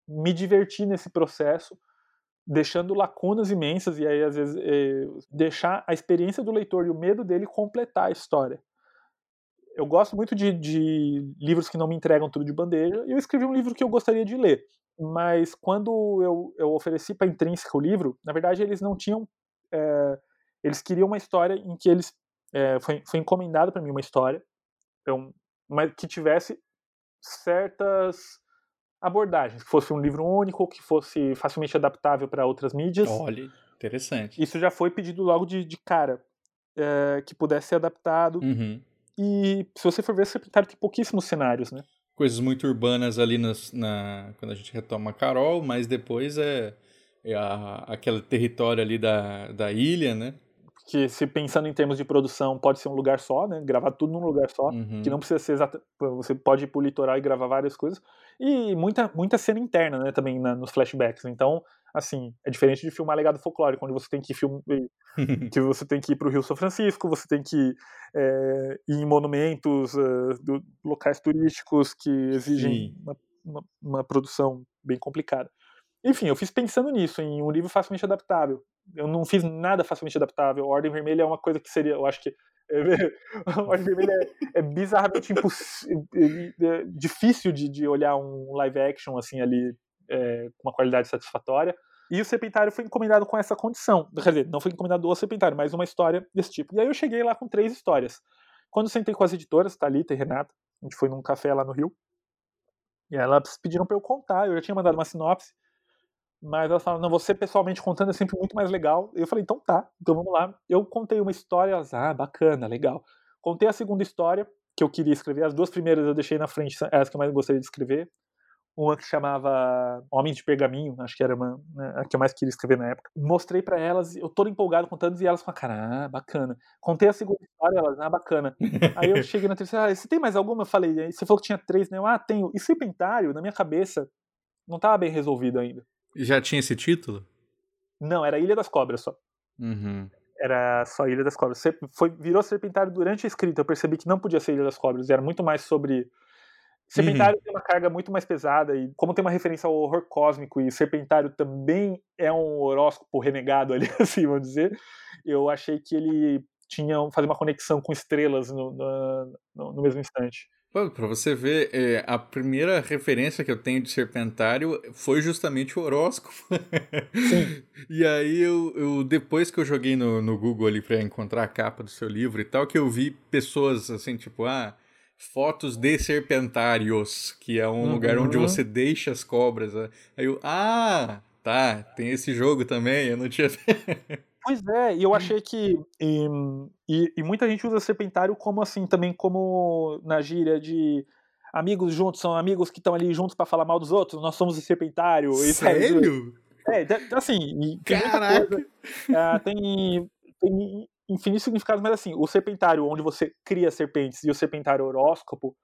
me divertir nesse processo, deixando lacunas imensas e aí às vezes é, deixar a experiência do leitor e o medo dele completar a história. Eu gosto muito de, de livros que não me entregam tudo de bandeja e eu escrevi um livro que eu gostaria de ler, mas quando eu, eu ofereci para Intrínseca o livro, na verdade eles não tinham, é, eles queriam uma história em que eles é, foi, foi encomendado para mim uma história, então, mas que tivesse certas abordagens, que fosse um livro único, que fosse facilmente adaptável para outras mídias. Olha, interessante. Isso já foi pedido logo de, de cara, é, que pudesse ser adaptado. Uhum. E se você for ver, Serpentário tem pouquíssimos cenários, né? Coisas muito urbanas ali nas, na, quando a gente retoma Carol, mas depois é, é a, aquele território ali da, da ilha, né? Que se pensando em termos de produção pode ser um lugar só, né? Gravar tudo num lugar só, uhum. que não precisa ser exata, você pode ir pro litoral e gravar várias coisas e muita muita cena interna, né? Também na, nos flashbacks. Então, assim, é diferente de filmar legado folclórico, onde você tem que filmar, que você tem que ir para o Rio São Francisco, você tem que é, ir em monumentos uh, do, locais turísticos que exigem uma, uma, uma produção bem complicada. Enfim, eu fiz pensando nisso, em um livro facilmente adaptável eu não fiz nada facilmente adaptável. Ordem Vermelha é uma coisa que seria, eu acho que Ordem Vermelha é, é bizarramente é, difícil de, de, olhar um live action assim ali é, com uma qualidade satisfatória. E o Serpentário foi encomendado com essa condição. Quer dizer, não foi encomendado do Serpentário, mas uma história desse tipo. E aí eu cheguei lá com três histórias. Quando sentei com as editoras, Thalita e Renata, a gente foi num café lá no Rio, e elas pediram para eu contar. Eu já tinha mandado uma sinopse. Mas elas falaram, não, você pessoalmente contando é sempre muito mais legal. Eu falei, então tá, então vamos lá. Eu contei uma história, elas, ah, bacana, legal. Contei a segunda história, que eu queria escrever. As duas primeiras eu deixei na frente, as que eu mais gostaria de escrever. Uma que chamava Homens de Pergaminho, acho que era uma, né, a que eu mais queria escrever na época. Mostrei para elas, eu todo empolgado contando, e elas falaram, cara, ah, bacana. Contei a segunda história, elas, ah, bacana. Aí eu cheguei na terceira, ah, você tem mais alguma? Eu falei, você falou que tinha três, né? Eu, ah, tenho. E Serpentário, na minha cabeça, não estava bem resolvido ainda. Já tinha esse título? Não, era Ilha das Cobras só. Uhum. era só Ilha das Cobras. Foi, virou Serpentário durante a escrita. Eu percebi que não podia ser Ilha das Cobras. Era muito mais sobre. Serpentário uhum. tem uma carga muito mais pesada, e como tem uma referência ao horror cósmico, e Serpentário também é um horóscopo renegado ali, assim, vamos dizer, eu achei que ele tinha fazer uma conexão com estrelas no, no, no mesmo instante. Para você ver, é, a primeira referência que eu tenho de Serpentário foi justamente o horóscopo. Sim. e aí, eu, eu, depois que eu joguei no, no Google ali para encontrar a capa do seu livro e tal, que eu vi pessoas assim, tipo, ah, fotos de serpentários, que é um uhum. lugar onde uhum. você deixa as cobras. Né? Aí eu, ah, tá, tem esse jogo também, eu não tinha. Pois é, e eu achei que. E, e, muita gente usa serpentário como assim, também como na gíria de amigos juntos, são amigos que estão ali juntos para falar mal dos outros, nós somos o serpentário. Sério? É, assim, tem Caraca. Coisa, uh, tem, tem infinitos significados, mas assim, o serpentário, onde você cria serpentes, e o serpentário horóscopo,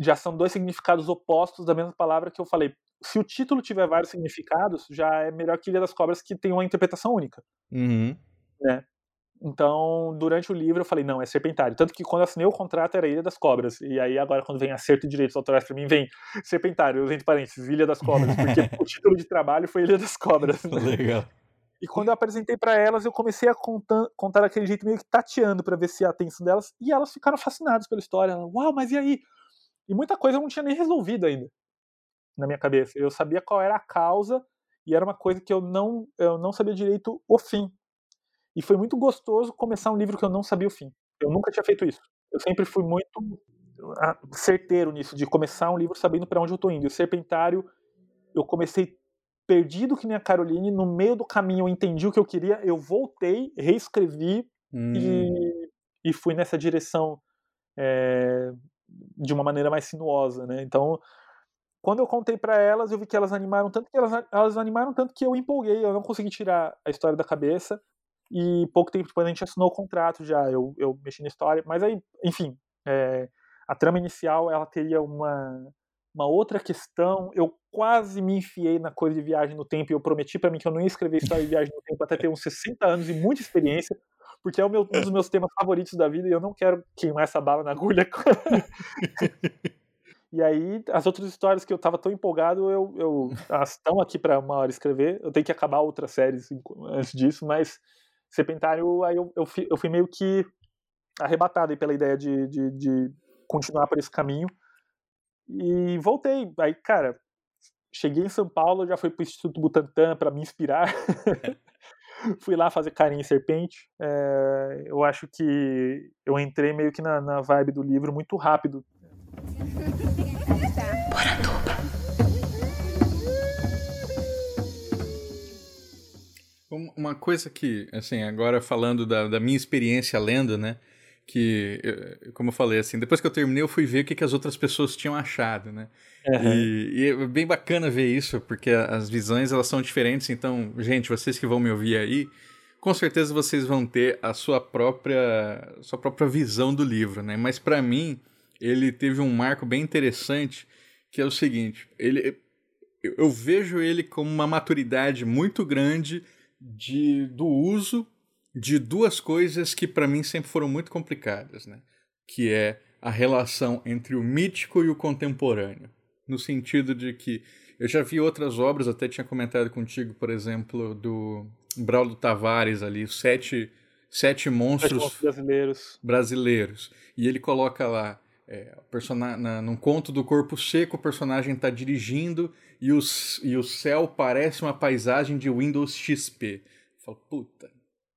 já são dois significados opostos da mesma palavra que eu falei se o título tiver vários significados, já é melhor que Ilha das Cobras, que tem uma interpretação única. Uhum. Né? Então, durante o livro, eu falei, não, é Serpentário. Tanto que quando eu assinei o contrato era Ilha das Cobras. E aí, agora, quando vem acerto de direitos autorais para mim, vem Serpentário, entre parênteses, Ilha das Cobras. Porque o título de trabalho foi Ilha das Cobras. Né? Legal. E quando eu apresentei para elas, eu comecei a contar, contar daquele jeito meio que tateando para ver se a atenção delas. E elas ficaram fascinadas pela história. Uau, mas e aí? E muita coisa eu não tinha nem resolvido ainda na minha cabeça. Eu sabia qual era a causa e era uma coisa que eu não, eu não sabia direito o fim. E foi muito gostoso começar um livro que eu não sabia o fim. Eu nunca tinha feito isso. Eu sempre fui muito ah, certeiro nisso, de começar um livro sabendo para onde eu estou indo. E o Serpentário, eu comecei perdido que nem a Caroline, no meio do caminho eu entendi o que eu queria, eu voltei, reescrevi hum. e, e fui nessa direção é, de uma maneira mais sinuosa, né? Então, quando eu contei para elas, eu vi que elas animaram tanto que elas, elas animaram tanto que eu empolguei, eu não consegui tirar a história da cabeça. E pouco tempo depois a gente assinou o contrato já, eu, eu mexi na história. Mas aí, enfim, é, a trama inicial ela teria uma, uma outra questão. Eu quase me enfiei na coisa de viagem no tempo e eu prometi para mim que eu não ia escrever história de viagem no tempo até ter uns 60 anos e muita experiência, porque é meu, um dos meus temas favoritos da vida e eu não quero queimar essa bala na agulha. E aí, as outras histórias que eu tava tão empolgado, eu, eu elas estão aqui para uma hora escrever. Eu tenho que acabar outras séries antes disso, mas Serpentário, aí eu, eu, fui, eu fui meio que arrebatado pela ideia de, de, de continuar por esse caminho. E voltei. Aí, cara, cheguei em São Paulo, já fui pro Instituto Butantan para me inspirar. fui lá fazer carinho em serpente. É, eu acho que eu entrei meio que na, na vibe do livro muito rápido. Uma coisa que, assim, agora falando da, da minha experiência lendo, né? Que, como eu falei, assim, depois que eu terminei, eu fui ver o que, que as outras pessoas tinham achado, né? Uhum. E, e, é bem bacana ver isso, porque as visões elas são diferentes. Então, gente, vocês que vão me ouvir aí, com certeza vocês vão ter a sua própria, sua própria visão do livro, né? Mas para mim, ele teve um marco bem interessante, que é o seguinte: ele, eu vejo ele como uma maturidade muito grande de, do uso de duas coisas que para mim sempre foram muito complicadas, né? Que é a relação entre o mítico e o contemporâneo. No sentido de que eu já vi outras obras, até tinha comentado contigo, por exemplo, do Braulio Tavares ali, os sete, sete monstros brasileiros. brasileiros. E ele coloca lá é, na, num conto do corpo seco, o personagem está dirigindo e, os, e o céu parece uma paisagem de Windows XP. Falo, puta,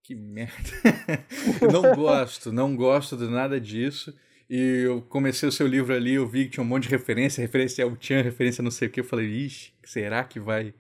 que merda. não gosto, não gosto de nada disso. E eu comecei o seu livro ali, eu vi que tinha um monte de referência, referência ao Chan, referência não sei o que. Eu falei, ixi, será que vai,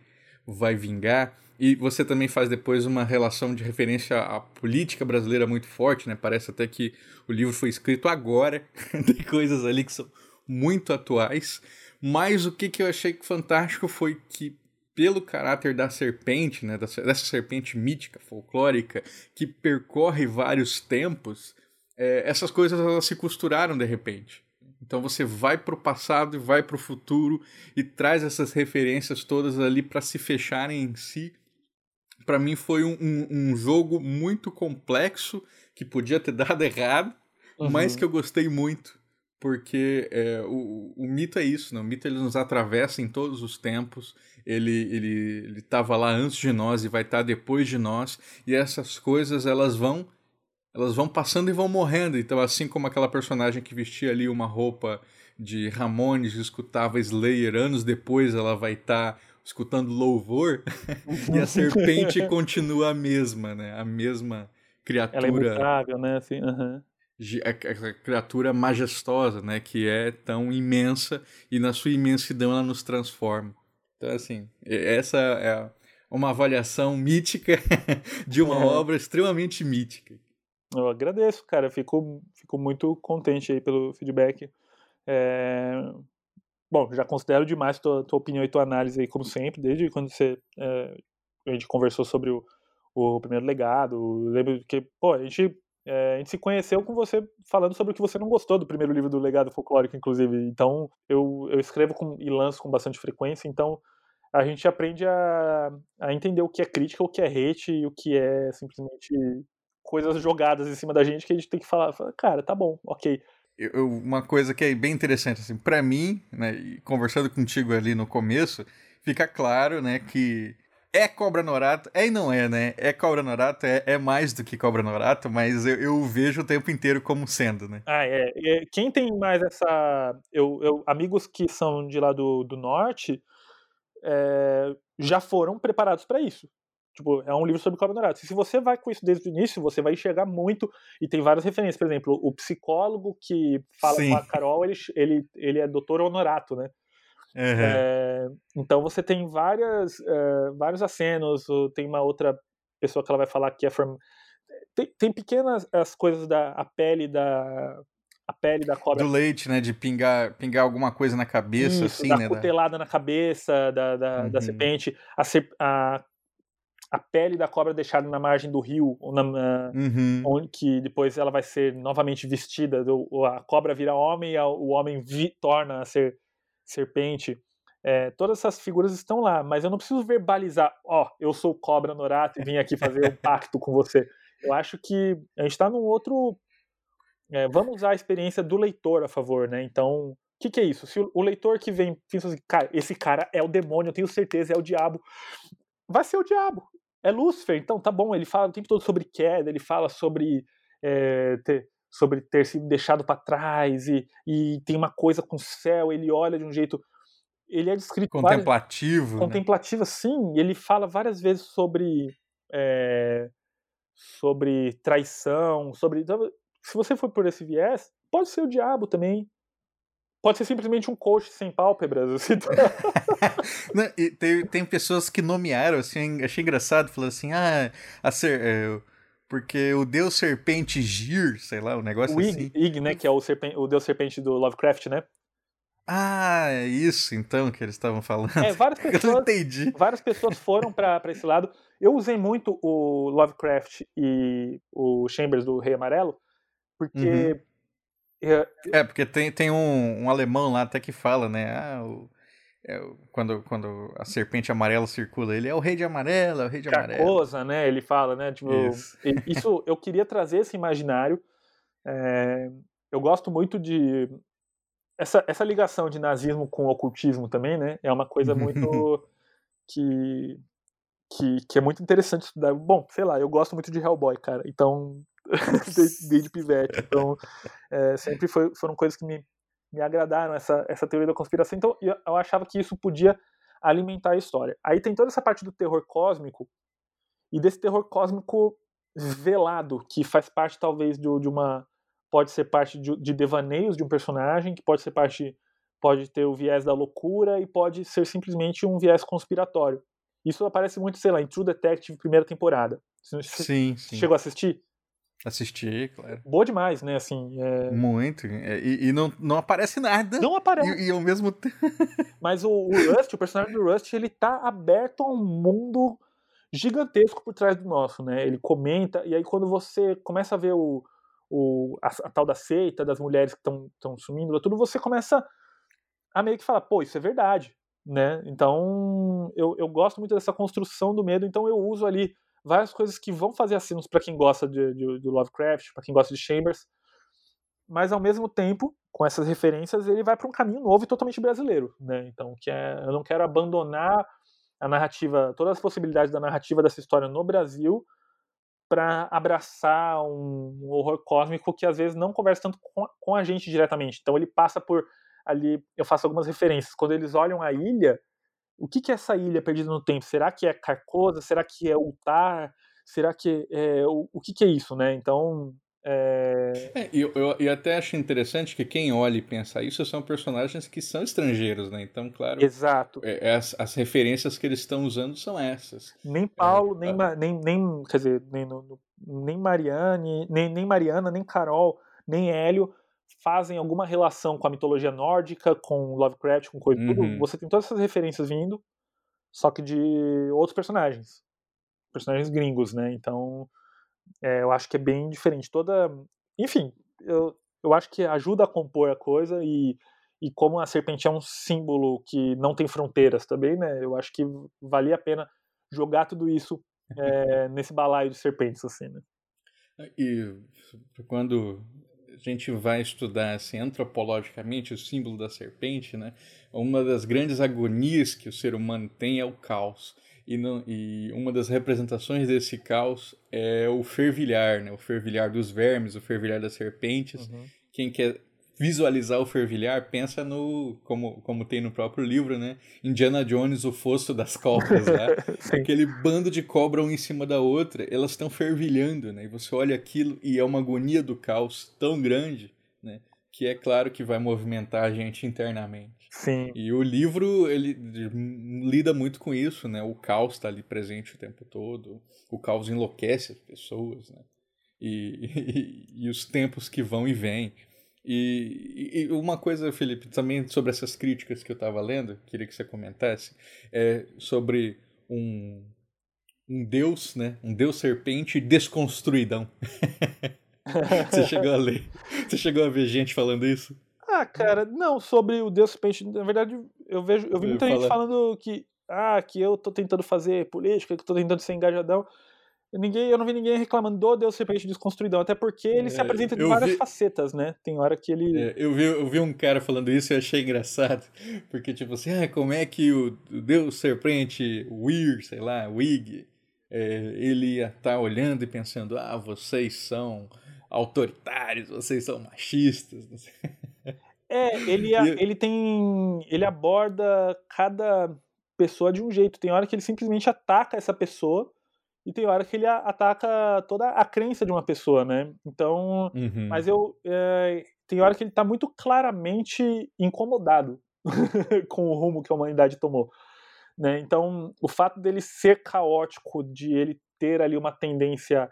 vai vingar? E você também faz depois uma relação de referência à política brasileira muito forte, né? Parece até que o livro foi escrito agora, tem coisas ali que são muito atuais. Mas o que, que eu achei fantástico foi que, pelo caráter da serpente, né? Dessa serpente mítica, folclórica, que percorre vários tempos, é, essas coisas elas se costuraram de repente. Então você vai para o passado e vai para o futuro e traz essas referências todas ali para se fecharem em si para mim foi um, um, um, jogo muito complexo que podia ter dado errado, uhum. mas que eu gostei muito. Porque é, o, o mito é isso, né? o mito ele nos atravessa em todos os tempos, ele ele ele estava lá antes de nós e vai estar tá depois de nós, e essas coisas elas vão elas vão passando e vão morrendo. Então, assim como aquela personagem que vestia ali uma roupa de Ramones escutava Slayer anos depois, ela vai estar tá escutando louvor, e a serpente continua a mesma, né? A mesma criatura. Ela é imutável, né? Assim, uhum. a, a, criatura majestosa, né? Que é tão imensa e na sua imensidão ela nos transforma. Então, assim, essa é uma avaliação mítica de uma é. obra extremamente mítica. Eu agradeço, cara. Fico, fico muito contente aí pelo feedback. É, Bom, já considero demais tua, tua opinião e tua análise aí, como sempre, desde quando você, é, a gente conversou sobre o, o primeiro legado. Lembro que, pô, a gente, é, a gente se conheceu com você falando sobre o que você não gostou do primeiro livro do legado folclórico, inclusive. Então, eu, eu escrevo com, e lanço com bastante frequência, então a gente aprende a, a entender o que é crítica, o que é hate e o que é simplesmente coisas jogadas em cima da gente que a gente tem que falar, cara, tá bom, ok eu, uma coisa que é bem interessante, assim, para mim, né, conversando contigo ali no começo, fica claro, né, que é Cobra Norato, é e não é, né? É Cobra Norato, é, é mais do que Cobra Norato, mas eu, eu, vejo o tempo inteiro como sendo, né? Ah, é. Quem tem mais essa. Eu, eu amigos que são de lá do, do norte é, já foram preparados para isso. Tipo, é um livro sobre cobra dourada. Se você vai com isso desde o início, você vai enxergar muito. E tem várias referências. Por exemplo, o psicólogo que fala Sim. com a Carol, ele, ele, ele é doutor honorato, né? Uhum. É, então você tem várias, é, vários acenos. Tem uma outra pessoa que ela vai falar que é form... tem, tem pequenas as coisas da a pele da a pele da cobra. Do leite, né? De pingar, pingar alguma coisa na cabeça, Isso, assim, da né? cutelada na cabeça da, da, uhum. da serpente. A, a a pele da cobra deixada na margem do rio, na, uhum. onde que depois ela vai ser novamente vestida, do, a cobra vira homem e a, o homem vi, torna a ser serpente. É, todas essas figuras estão lá, mas eu não preciso verbalizar, ó, oh, eu sou cobra Norato e vim aqui fazer um pacto com você. Eu acho que a gente está num outro. É, vamos usar a experiência do leitor a favor, né? Então, o que, que, é isso? Se o, o leitor que vem pensa assim, cara, esse cara é o demônio, eu tenho certeza, é o diabo. Vai ser o diabo é Lúcifer, então tá bom, ele fala o tempo todo sobre queda, ele fala sobre, é, ter, sobre ter sido deixado para trás e, e tem uma coisa com o céu, ele olha de um jeito. Ele é descrito. Contemplativo. Várias, né? Contemplativo, sim. Ele fala várias vezes sobre. É, sobre traição, sobre. Então, se você for por esse viés, pode ser o diabo também. Pode ser simplesmente um coach sem pálpebras. Assim. Não, tem, tem pessoas que nomearam, assim, achei engraçado, falou assim, ah, a ser, é, porque o deus serpente Gir, sei lá, o um negócio o Ig, assim. Ig, né, que é o, serpente, o deus serpente do Lovecraft, né? Ah, é isso então que eles estavam falando. É, várias pessoas, Eu não entendi. Várias pessoas foram para esse lado. Eu usei muito o Lovecraft e o Chambers do Rei Amarelo, porque uhum é, é, porque tem, tem um, um alemão lá até que fala, né? Ah, o, é, quando, quando a serpente amarela circula, ele é o rei de amarelo, é o rei de amarelo. Carcosa, né? Ele fala, né? Tipo, isso. isso eu queria trazer esse imaginário. É, eu gosto muito de essa, essa ligação de nazismo com ocultismo também, né? É uma coisa muito que, que, que é muito interessante estudar. Bom, sei lá, eu gosto muito de Hellboy, cara. Então desde, pivete. Então, é, sempre foi, foram coisas que me, me agradaram, essa, essa teoria da conspiração. Então, eu, eu achava que isso podia alimentar a história. Aí tem toda essa parte do terror cósmico, e desse terror cósmico velado, que faz parte, talvez, de, de uma. Pode ser parte de, de devaneios de um personagem, que pode ser parte. Pode ter o viés da loucura e pode ser simplesmente um viés conspiratório. Isso aparece muito, sei lá, em True Detective, primeira temporada. Você sim, sim. Chegou a assistir? Assisti, claro. Boa demais, né? Assim, é... Muito. É, e, e, não, não aparece nada. Não aparece. E, e ao mesmo tempo. Mas o, o Rust, o personagem do Rust, ele tá aberto a um mundo gigantesco por trás do nosso, né? Ele comenta, e aí quando você começa a ver o, o, a, a tal da seita, das mulheres que estão sumindo, tudo, você começa a meio que falar, pô, isso é verdade. né? Então, eu, eu gosto muito dessa construção do medo, então eu uso ali várias coisas que vão fazer assinos para quem gosta de, de, de Lovecraft, para quem gosta de Chambers, mas ao mesmo tempo, com essas referências, ele vai para um caminho novo e totalmente brasileiro, né? Então, que é, eu não quero abandonar a narrativa, todas as possibilidades da narrativa dessa história no Brasil para abraçar um, horror cósmico que às vezes não conversa tanto com, com a gente diretamente. Então ele passa por ali, eu faço algumas referências. Quando eles olham a ilha, o que, que é essa ilha perdida no tempo? Será que é Carcosa? Será que é Ultar? Será que é, o, o que, que é isso, né? Então é... É, eu, eu, eu, até acho interessante que quem olha e pensa isso são personagens que são estrangeiros, né? Então, claro. Exato. É, as, as, referências que eles estão usando são essas. Nem é, Paulo, nem, tá. nem, nem. Quer dizer, nem, nem Mariane, nem, nem Mariana, nem Carol, nem Hélio fazem alguma relação com a mitologia nórdica, com Lovecraft, com coisa uhum. Você tem todas essas referências vindo, só que de outros personagens. Personagens gringos, né? Então é, eu acho que é bem diferente. Toda. Enfim, eu, eu acho que ajuda a compor a coisa e, e como a serpente é um símbolo que não tem fronteiras também, né? Eu acho que valia a pena jogar tudo isso é, nesse balaio de serpentes, assim, né? E quando a gente vai estudar assim, antropologicamente o símbolo da serpente, né? Uma das grandes agonias que o ser humano tem é o caos. E, não, e uma das representações desse caos é o fervilhar, né? O fervilhar dos vermes, o fervilhar das serpentes. Uhum. Quem quer visualizar o fervilhar, pensa no, como, como tem no próprio livro, né? Indiana Jones, o fosso das cobras lá. aquele bando de cobra um em cima da outra, elas estão fervilhando, né? E você olha aquilo e é uma agonia do caos tão grande, né? Que é claro que vai movimentar a gente internamente. Sim. E o livro, ele lida muito com isso, né? O caos está ali presente o tempo todo. O caos enlouquece as pessoas, né? E, e, e os tempos que vão e vêm. E, e, uma coisa, Felipe, também sobre essas críticas que eu estava lendo, queria que você comentasse, é sobre um, um deus, né? Um deus serpente desconstruidão. você chegou a ler? Você chegou a ver gente falando isso? Ah, cara, não, sobre o Deus Serpente, na verdade, eu vejo, eu vi muita gente falando que ah, que eu tô tentando fazer política, que eu tô tentando ser engajadão. Ninguém, eu não vi ninguém reclamando do Deus Serpente desconstruidão, até porque ele é, se apresenta de várias vi, facetas, né? Tem hora que ele. É, eu, vi, eu vi um cara falando isso e achei engraçado. Porque, tipo assim, ah, como é que o Deus Serpente Weir, sei lá, Wig, é, ele ia estar tá olhando e pensando, ah, vocês são autoritários, vocês são machistas, não sei. É, ele, ele tem. Ele aborda cada pessoa de um jeito. Tem hora que ele simplesmente ataca essa pessoa e tem hora que ele ataca toda a crença de uma pessoa, né? Então. Uhum. Mas eu. É, tem hora que ele tá muito claramente incomodado com o rumo que a humanidade tomou. Né? Então, o fato dele ser caótico, de ele ter ali uma tendência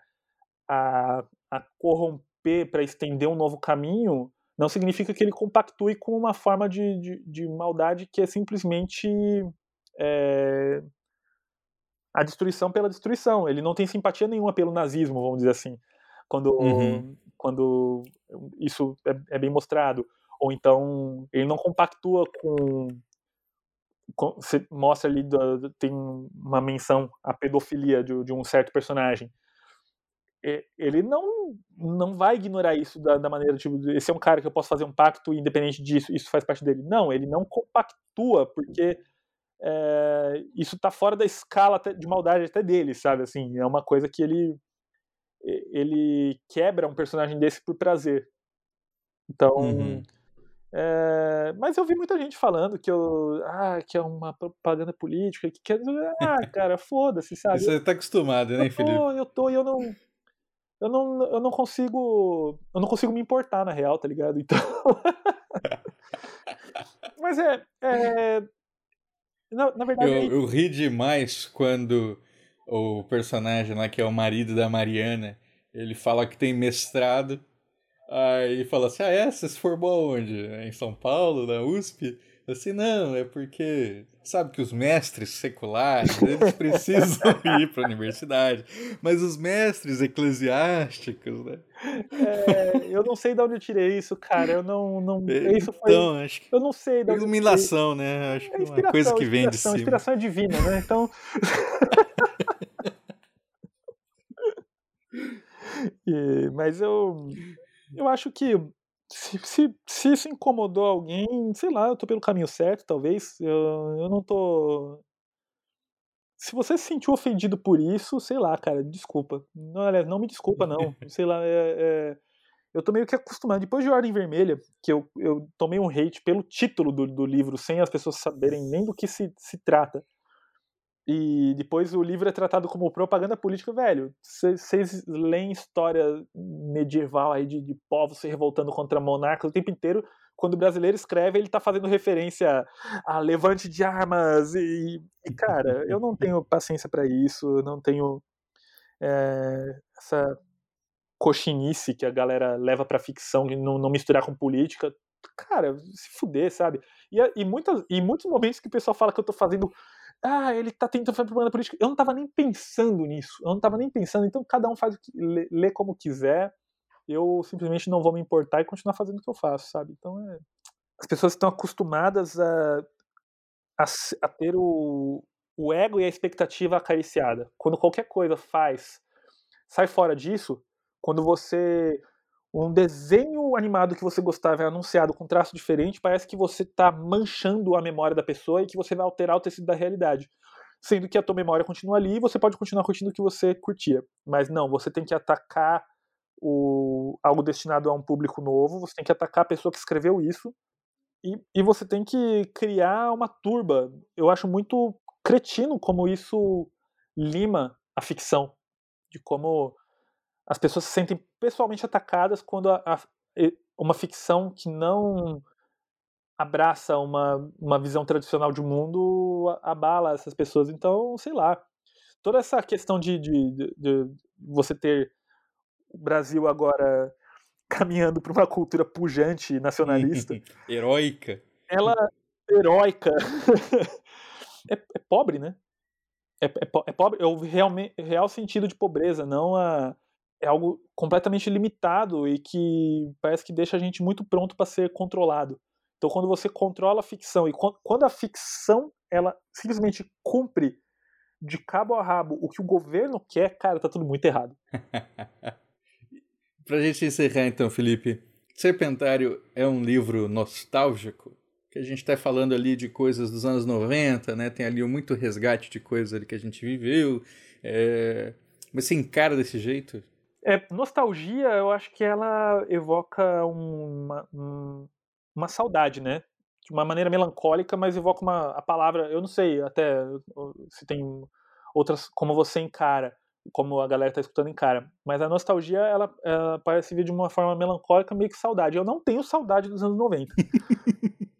a, a corromper para estender um novo caminho, não significa que ele compactue com uma forma de, de, de maldade que é simplesmente é, a destruição pela destruição. Ele não tem simpatia nenhuma pelo nazismo, vamos dizer assim, quando, uhum. quando isso é, é, bem mostrado. Ou então ele não compactua com. com você mostra ali, tem uma menção à pedofilia de, de um certo personagem ele não não vai ignorar isso da, da, maneira tipo esse é um cara que eu posso fazer um pacto independente disso isso faz parte dele não ele não compactua porque é, isso está fora da escala de maldade até dele sabe assim é uma coisa que ele ele quebra um personagem desse por prazer então uhum. é, mas eu vi muita gente falando que eu ah que é uma propaganda política que quer ah cara foda-se sabe você está acostumado né eu tô, Felipe eu tô eu não eu não, eu não consigo. Eu não consigo me importar, na real, tá ligado? Então. Mas é. é... Na, na verdade. Eu, eu ri demais quando o personagem lá, que é o marido da Mariana, ele fala que tem mestrado. Aí fala assim: Ah, é? Você se formou onde? Em São Paulo, na USP? Assim, não, é porque sabe que os mestres seculares, eles precisam ir para a universidade, mas os mestres eclesiásticos, né? É, eu não sei de onde eu tirei isso, cara. Eu não. não isso foi, então, acho que. Eu não sei. Da iluminação, né? Acho que é uma coisa que vem de cima. Inspiração é divina, né? Então. e, mas eu. Eu acho que se, se, se isso incomodou alguém, sei lá, eu tô pelo caminho certo, talvez. Eu, eu não tô. Se você se sentiu ofendido por isso, sei lá, cara, desculpa. Não, aliás, não me desculpa, não. sei lá, é, é, eu tô meio que acostumado. Depois de Ordem Vermelha, que eu, eu tomei um hate pelo título do, do livro, sem as pessoas saberem nem do que se, se trata. E depois o livro é tratado como propaganda política, velho. Vocês leem história medieval aí de, de povos se revoltando contra monarcas o tempo inteiro. Quando o brasileiro escreve, ele tá fazendo referência a levante de armas. E, e cara, eu não tenho paciência para isso, não tenho é, essa coxinice que a galera leva pra ficção, de não, não misturar com política. Cara, se fuder, sabe? E, e, muitas, e muitos momentos que o pessoal fala que eu tô fazendo ah, ele tá tentando fazer propaganda política. Eu não tava nem pensando nisso. Eu não tava nem pensando. Então cada um faz o que lê, lê como quiser. Eu simplesmente não vou me importar e continuar fazendo o que eu faço, sabe? Então é. As pessoas estão acostumadas a, a, a ter o, o ego e a expectativa acariciada. Quando qualquer coisa faz, sai fora disso, quando você um desenho animado que você gostava é anunciado com traço diferente, parece que você está manchando a memória da pessoa e que você vai alterar o tecido da realidade. Sendo que a tua memória continua ali e você pode continuar curtindo o que você curtia. Mas não, você tem que atacar o, algo destinado a um público novo, você tem que atacar a pessoa que escreveu isso e, e você tem que criar uma turba. Eu acho muito cretino como isso lima a ficção, de como as pessoas se sentem pessoalmente atacadas quando a, a, uma ficção que não abraça uma, uma visão tradicional de mundo abala essas pessoas. Então, sei lá. Toda essa questão de, de, de, de você ter o Brasil agora caminhando para uma cultura pujante nacionalista. heróica. Ela heróica. é, é, pobre, né? É, é, é pobre, é o real, real sentido de pobreza, não a, é algo completamente limitado e que parece que deixa a gente muito pronto para ser controlado. Então, quando você controla a ficção e quando a ficção ela simplesmente cumpre de cabo a rabo o que o governo quer, cara, tá tudo muito errado. pra gente encerrar então, Felipe, Serpentário é um livro nostálgico, que a gente está falando ali de coisas dos anos 90, né? Tem ali muito resgate de coisas ali que a gente viveu. É... Mas você encara desse jeito? É, nostalgia, eu acho que ela evoca uma, uma saudade, né? De uma maneira melancólica, mas evoca uma a palavra, eu não sei até se tem outras como você encara, como a galera está escutando encara, mas a nostalgia ela, ela parece vir de uma forma melancólica, meio que saudade. Eu não tenho saudade dos anos 90.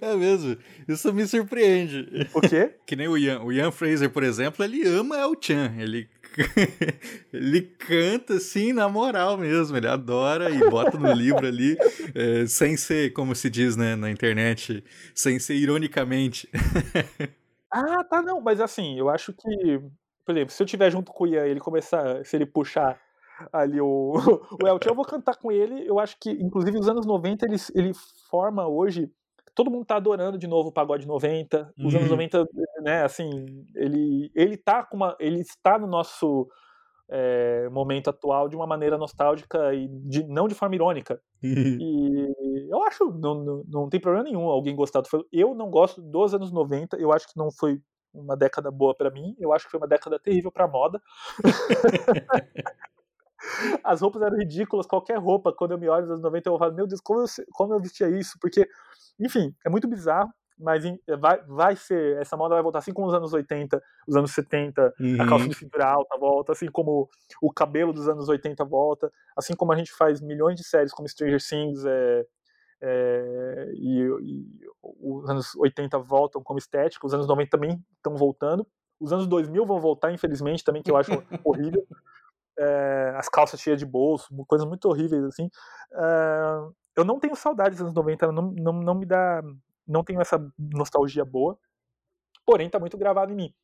É mesmo. Isso me surpreende. O quê? Que nem o Ian. O Ian Fraser, por exemplo, ele ama El Chan. Ele ele canta assim na moral mesmo, ele adora e bota no livro ali, é, sem ser, como se diz né, na internet, sem ser ironicamente. ah, tá, não, mas assim, eu acho que, por exemplo, se eu tiver junto com o Ian ele começar, se ele puxar ali o, o Elton, eu vou cantar com ele, eu acho que, inclusive, os anos 90, ele, ele forma hoje todo mundo tá adorando de novo o pagode 90. Os uhum. anos 90, né, assim, ele, ele tá com uma. Ele está no nosso é, momento atual de uma maneira nostálgica e de, não de forma irônica. Uhum. E eu acho, não, não, não tem problema nenhum alguém gostar do Eu não gosto dos anos 90, eu acho que não foi uma década boa para mim, eu acho que foi uma década terrível para moda. As roupas eram ridículas, qualquer roupa, quando eu me olho nos anos 90, eu falo, meu Deus, como eu, como eu vestia isso? Porque enfim, é muito bizarro, mas vai, vai ser, essa moda vai voltar assim como os anos 80, os anos 70, uhum. a calça de cintura alta volta, assim como o cabelo dos anos 80 volta, assim como a gente faz milhões de séries como Stranger Things é, é, e, e, os anos 80 voltam como estética, os anos 90 também estão voltando, os anos 2000 vão voltar, infelizmente, também, que eu acho horrível. É, as calças cheias de bolso, coisas muito horríveis, assim. É, eu não tenho saudades dos anos 90, não, não, não me dá não tenho essa nostalgia boa, porém tá muito gravado em mim.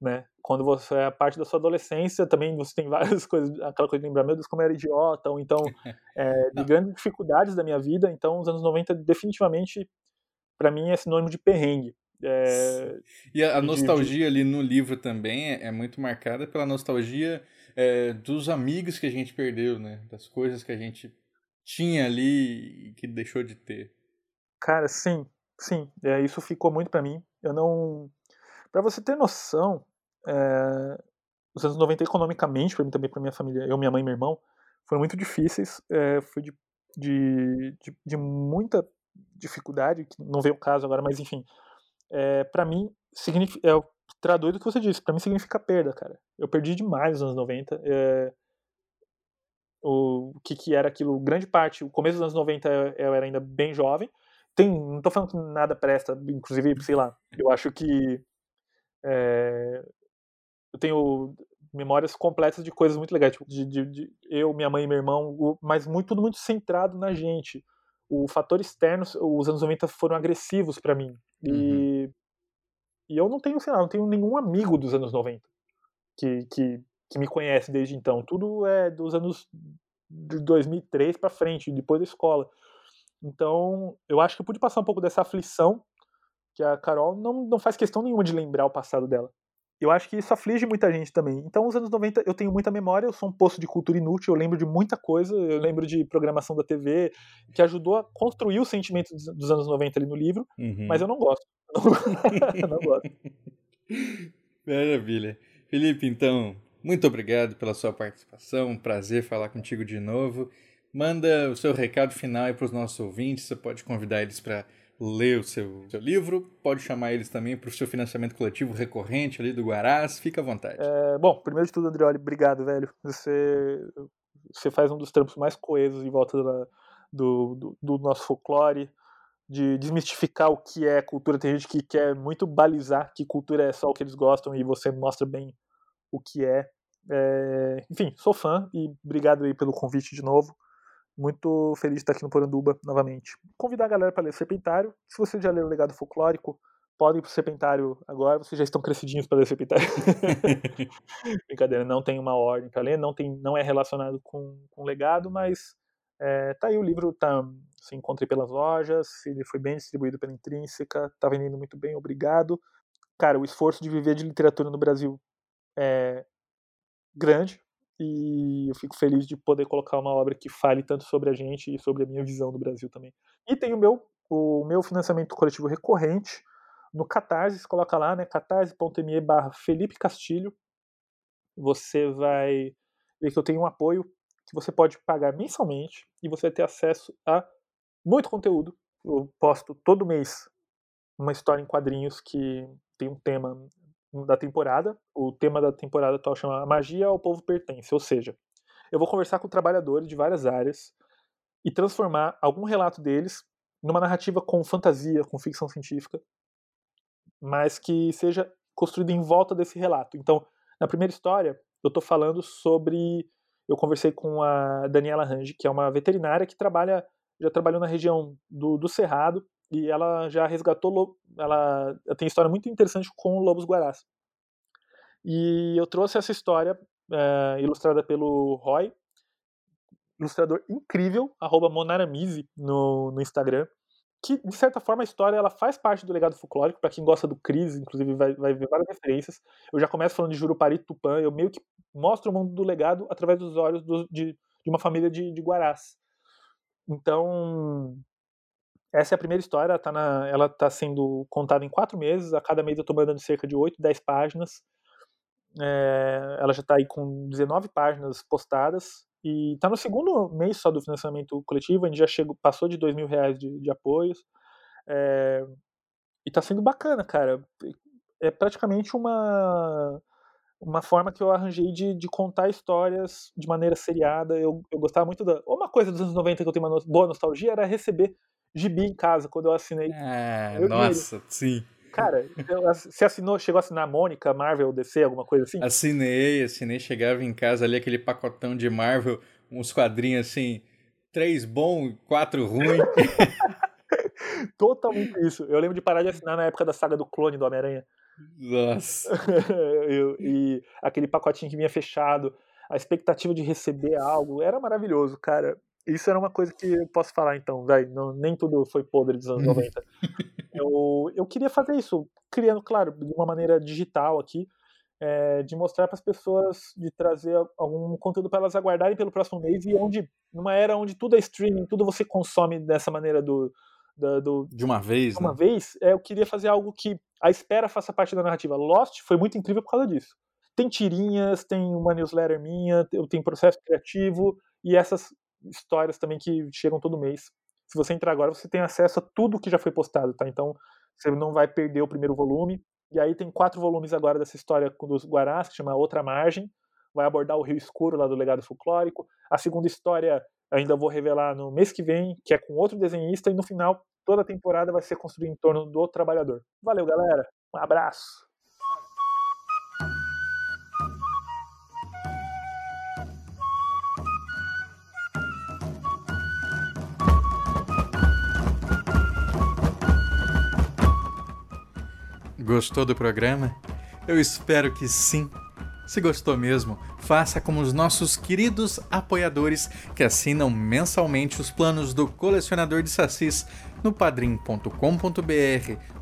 Né? Quando você é parte da sua adolescência, também você tem várias coisas, aquela coisa de lembrar, meu Deus, como eu era idiota, ou então é, de grandes dificuldades da minha vida. Então, os anos 90, definitivamente, para mim, é sinônimo de perrengue. É, e a, a de- nostalgia ali no livro também é, é muito marcada pela nostalgia é, dos amigos que a gente perdeu, né? Das coisas que a gente tinha ali e que deixou de ter. Cara, sim, sim, é, isso ficou muito pra mim. Eu não. Pra você ter noção, é, os anos 90 economicamente, pra mim também, pra minha família, eu, minha mãe e meu irmão, foram muito difíceis. É, foi de, de, de, de muita dificuldade, que não veio o caso agora, mas enfim. É, para mim, significa, é, traduz o que você disse, pra mim significa perda, cara. Eu perdi demais nos anos 90. É, o que, que era aquilo, grande parte, o começo dos anos 90 eu era ainda bem jovem. Tem, não tô falando que nada presta, inclusive, sei lá, eu acho que é, eu tenho memórias completas de coisas muito legais, tipo, de, de- de eu, minha mãe e meu irmão, mas muito, tudo muito centrado na gente. O fator externo, os anos 90 foram agressivos pra mim. E, e eu não tenho, sei lá, não tenho nenhum amigo dos anos 90 que, que, que me conhece desde então. Tudo é dos anos de 2003 pra frente, depois da escola. Então, eu acho que eu pude passar um pouco dessa aflição que a Carol não, não faz questão nenhuma de lembrar o passado dela. Eu acho que isso aflige muita gente também. Então, os anos 90 eu tenho muita memória, eu sou um poço de cultura inútil, eu lembro de muita coisa, eu lembro de programação da TV, que ajudou a construir o sentimento dos, dos anos 90 ali no livro, Uhum. mas eu não gosto. Não gosto. Maravilha. Felipe, então, muito obrigado pela sua participação. Um prazer falar contigo de novo. Manda o seu recado final aí para os nossos ouvintes. Você pode convidar eles para ler o seu, seu livro, pode chamar eles também para o seu financiamento coletivo recorrente ali do Guarás. Fica à vontade. É, bom, primeiro de tudo, Andrioli, obrigado, velho. Você, você faz um dos trampos mais coesos em volta da- do, do, do nosso folclore, de desmistificar o que é cultura. Tem gente que quer muito balizar que cultura é só o que eles gostam e você mostra bem o que é. É, enfim, sou fã e obrigado aí pelo convite de novo. Muito feliz de estar aqui no Poranduba novamente. Convidar a galera para ler Serpentário. Se você já leu o Legado Folclórico, podem ir pro Serpentário agora. Vocês já estão crescidinhos para ler Serpentário. Brincadeira, não tem uma ordem para ler, não, tem, não é relacionado com, com legado, mas é, tá aí o livro, tá, se encontrei pelas lojas, ele foi bem distribuído pela Intrínseca, tá vendendo muito bem, obrigado. Cara, o esforço de viver de literatura no Brasil é grande e eu fico feliz de poder colocar uma obra que fale tanto sobre a gente e sobre a minha visão do Brasil também. E tem o meu, o meu financiamento coletivo recorrente no Catarse, coloca lá, né, catarse.me barra Felipe Castilho, você vai ver que eu tenho um apoio que você pode pagar mensalmente e você vai ter acesso a muito conteúdo. Eu posto todo mês uma história em quadrinhos que tem um tema da temporada. O tema da temporada atual chama Magia ao Povo Pertence, ou seja, eu vou conversar com trabalhadores de várias áreas e transformar algum relato deles numa narrativa com fantasia, com ficção científica, mas que seja construída em volta desse relato. Então, na primeira história, eu estou falando sobre. Eu conversei com a Daniela Range, que é uma veterinária que trabalha, já trabalhou na região do, do Cerrado e ela já resgatou. Ela, ela tem história muito interessante com lobos guarás. E eu trouxe essa história eh, ilustrada pelo Roy, ilustrador incrível, arroba Monaramize no, no Instagram. Que, de certa forma, a história ela faz parte do legado folclórico. Para quem gosta do Cris, inclusive, vai, vai ver várias referências. Eu já começo falando de Jurupari Tupã. Eu meio que mostro o mundo do legado através dos olhos do- de, de uma família de, de Guarás. Então, essa é a primeira história. Tá, na, ela tá sendo contada em quatro meses. A cada mês eu estou mandando cerca de 8, 10 páginas. É, ela já está aí com 19 páginas postadas. E está no segundo mês só do financiamento coletivo. A gente já chegou, passou de 2 mil reais de, de apoios. É, e está sendo bacana, cara. É praticamente uma uma forma que eu arranjei de, de contar histórias de maneira seriada. Eu, eu gostava muito da. Uma coisa dos anos 90 que eu tenho uma boa nostalgia era receber gibi em casa quando eu assinei. Ah, Eu nossa, sim. Cara, você assinou, chegou a assinar Mônica, Marvel, DC, alguma coisa assim? Assinei, assinei, chegava em casa ali aquele pacotão de Marvel, uns quadrinhos assim, três bom, quatro ruim. totalmente isso. Eu lembro de parar de assinar na época da saga do clone do Homem-Aranha. Nossa. Eu- e aquele pacotinho que vinha fechado, a expectativa de receber algo, era maravilhoso, cara. Isso era uma coisa que eu posso falar então, não, nem tudo foi podre dos anos 90. Eu, eu queria fazer isso, criando, claro, de uma maneira digital aqui, é, de mostrar para as pessoas, de trazer algum conteúdo para elas aguardarem pelo próximo mês e onde, numa era onde tudo é streaming, tudo você consome dessa maneira do, do, De uma vez, uma né? vez, é, eu queria fazer algo que a espera faça parte da narrativa. Lost foi muito incrível por causa disso. Tem tirinhas, tem uma newsletter minha, eu tenho processo criativo e essas histórias também que chegam todo mês. Se você entrar agora, você tem acesso a tudo que já foi postado, tá? Então você não vai perder o primeiro volume. E aí tem quatro volumes agora dessa história dos Guarás, que chama Outra Margem. Vai abordar o Rio Escuro lá do legado folclórico. A segunda história ainda vou revelar no mês que vem, que é com outro desenhista. E no final, toda a temporada vai ser construída em torno do trabalhador. Valeu, galera. Um abraço. Gostou do programa? Eu espero que sim. Se gostou mesmo, faça como os nossos queridos apoiadores que assinam mensalmente os planos do colecionador de sacis no padrim.com.br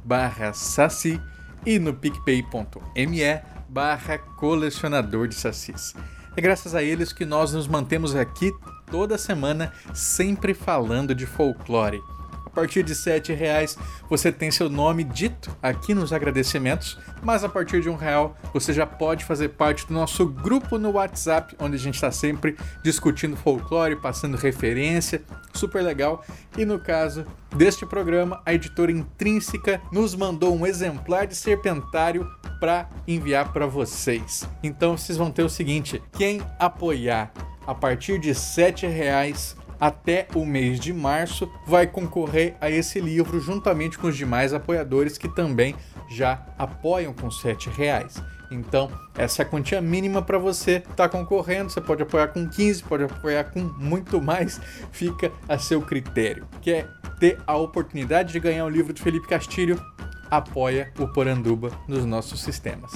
barra saci e no picpay.me barra colecionador de sacis. É graças a eles que nós nos mantemos aqui toda semana sempre falando de folclore. A partir de 7 reais você tem seu nome dito aqui nos agradecimentos, mas a partir de um real você já pode fazer parte do nosso grupo no WhatsApp, onde a gente está sempre discutindo folclore, passando referência, super legal. E no caso deste programa, a editora Intrínseca nos mandou um exemplar de Serpentário para enviar para vocês. Então vocês vão ter o seguinte: quem apoiar a partir de 7 reais até o mês de março vai concorrer a esse livro juntamente com os demais apoiadores que também já apoiam com 7 reais. Então, essa é a quantia mínima para você estar tá concorrendo. Você pode apoiar com 15, pode apoiar com muito mais, fica a seu critério. Quer ter a oportunidade de ganhar o livro do Felipe Castilho? Apoia o Poranduba nos nossos sistemas.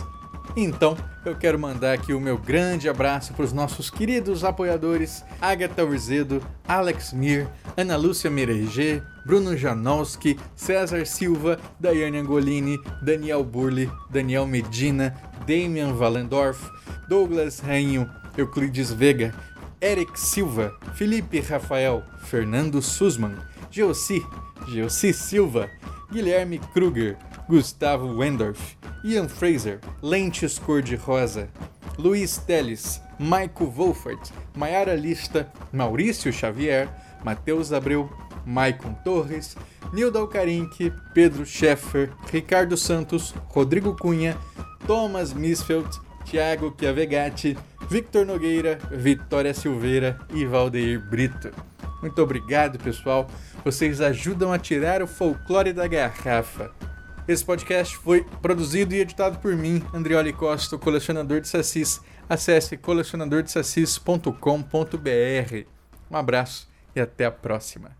Então, eu quero mandar aqui o meu grande abraço para os nossos queridos apoiadores Agatha Urzedo, Alex Mir, Ana Lúcia Mereger, Bruno Janowski, César Silva, Daiane Angolini, Daniel Burli, Daniel Medina, Damian Valendorf, Douglas Rainho, Euclides Vega, Eric Silva, Felipe Rafael, Fernando Sussman, Geossi, Geossi Silva, Guilherme Kruger, Gustavo Wendorf, Ian Fraser, Lentes Cor-de-Rosa, Luiz Teles, Maico Wolfert, Maiara Lista, Maurício Xavier, Matheus Abreu, Maicon Torres, Nilda Alcarinque, Pedro Scheffer, Ricardo Santos, Rodrigo Cunha, Thomas Misfeld, Thiago Chiavegatti, Victor Nogueira, Vitória Silveira e Valdeir Brito. Muito obrigado, pessoal. Vocês ajudam a tirar o folclore da garrafa. Esse podcast foi produzido e editado por mim, Andrioli Costa, colecionador de sacis. Acesse colecionadordesacis.com.br. Um abraço e até a próxima.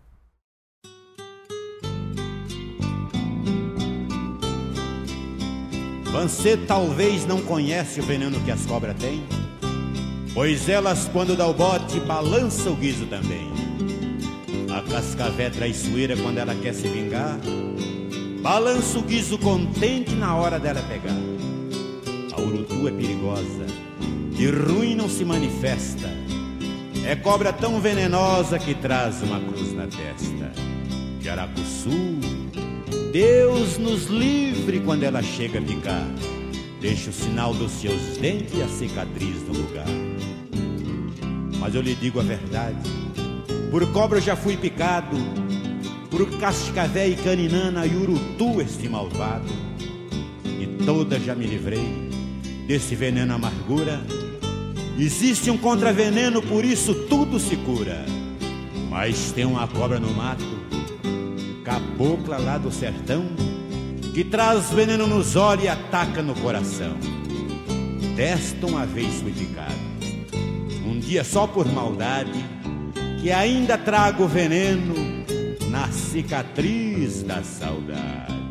Você talvez não conhece o veneno que as cobras têm, pois elas, quando dá o bote, balança o guiso também. A cascavé traiçoeira, quando ela quer se vingar, balança o guiso contente na hora dela pegar. A urutu é perigosa, de ruim não se manifesta, é cobra tão venenosa que traz uma cruz na testa. Jaracuçu, Deus nos livre quando ela chega a picar. Deixa o sinal dos seus dentes e a cicatriz no lugar. Mas eu lhe digo a verdade: por cobra eu já fui picado, por cascavé e caninana e urutu este malvado. E toda já me livrei desse veneno amargura. Existe um contraveneno, por isso tudo se cura. Mas tem uma cobra no mato cabocla lá do sertão, que traz veneno nos olhos e ataca no coração. Desta uma vez fui picado, um dia só por maldade, que ainda trago veneno na cicatriz da saudade.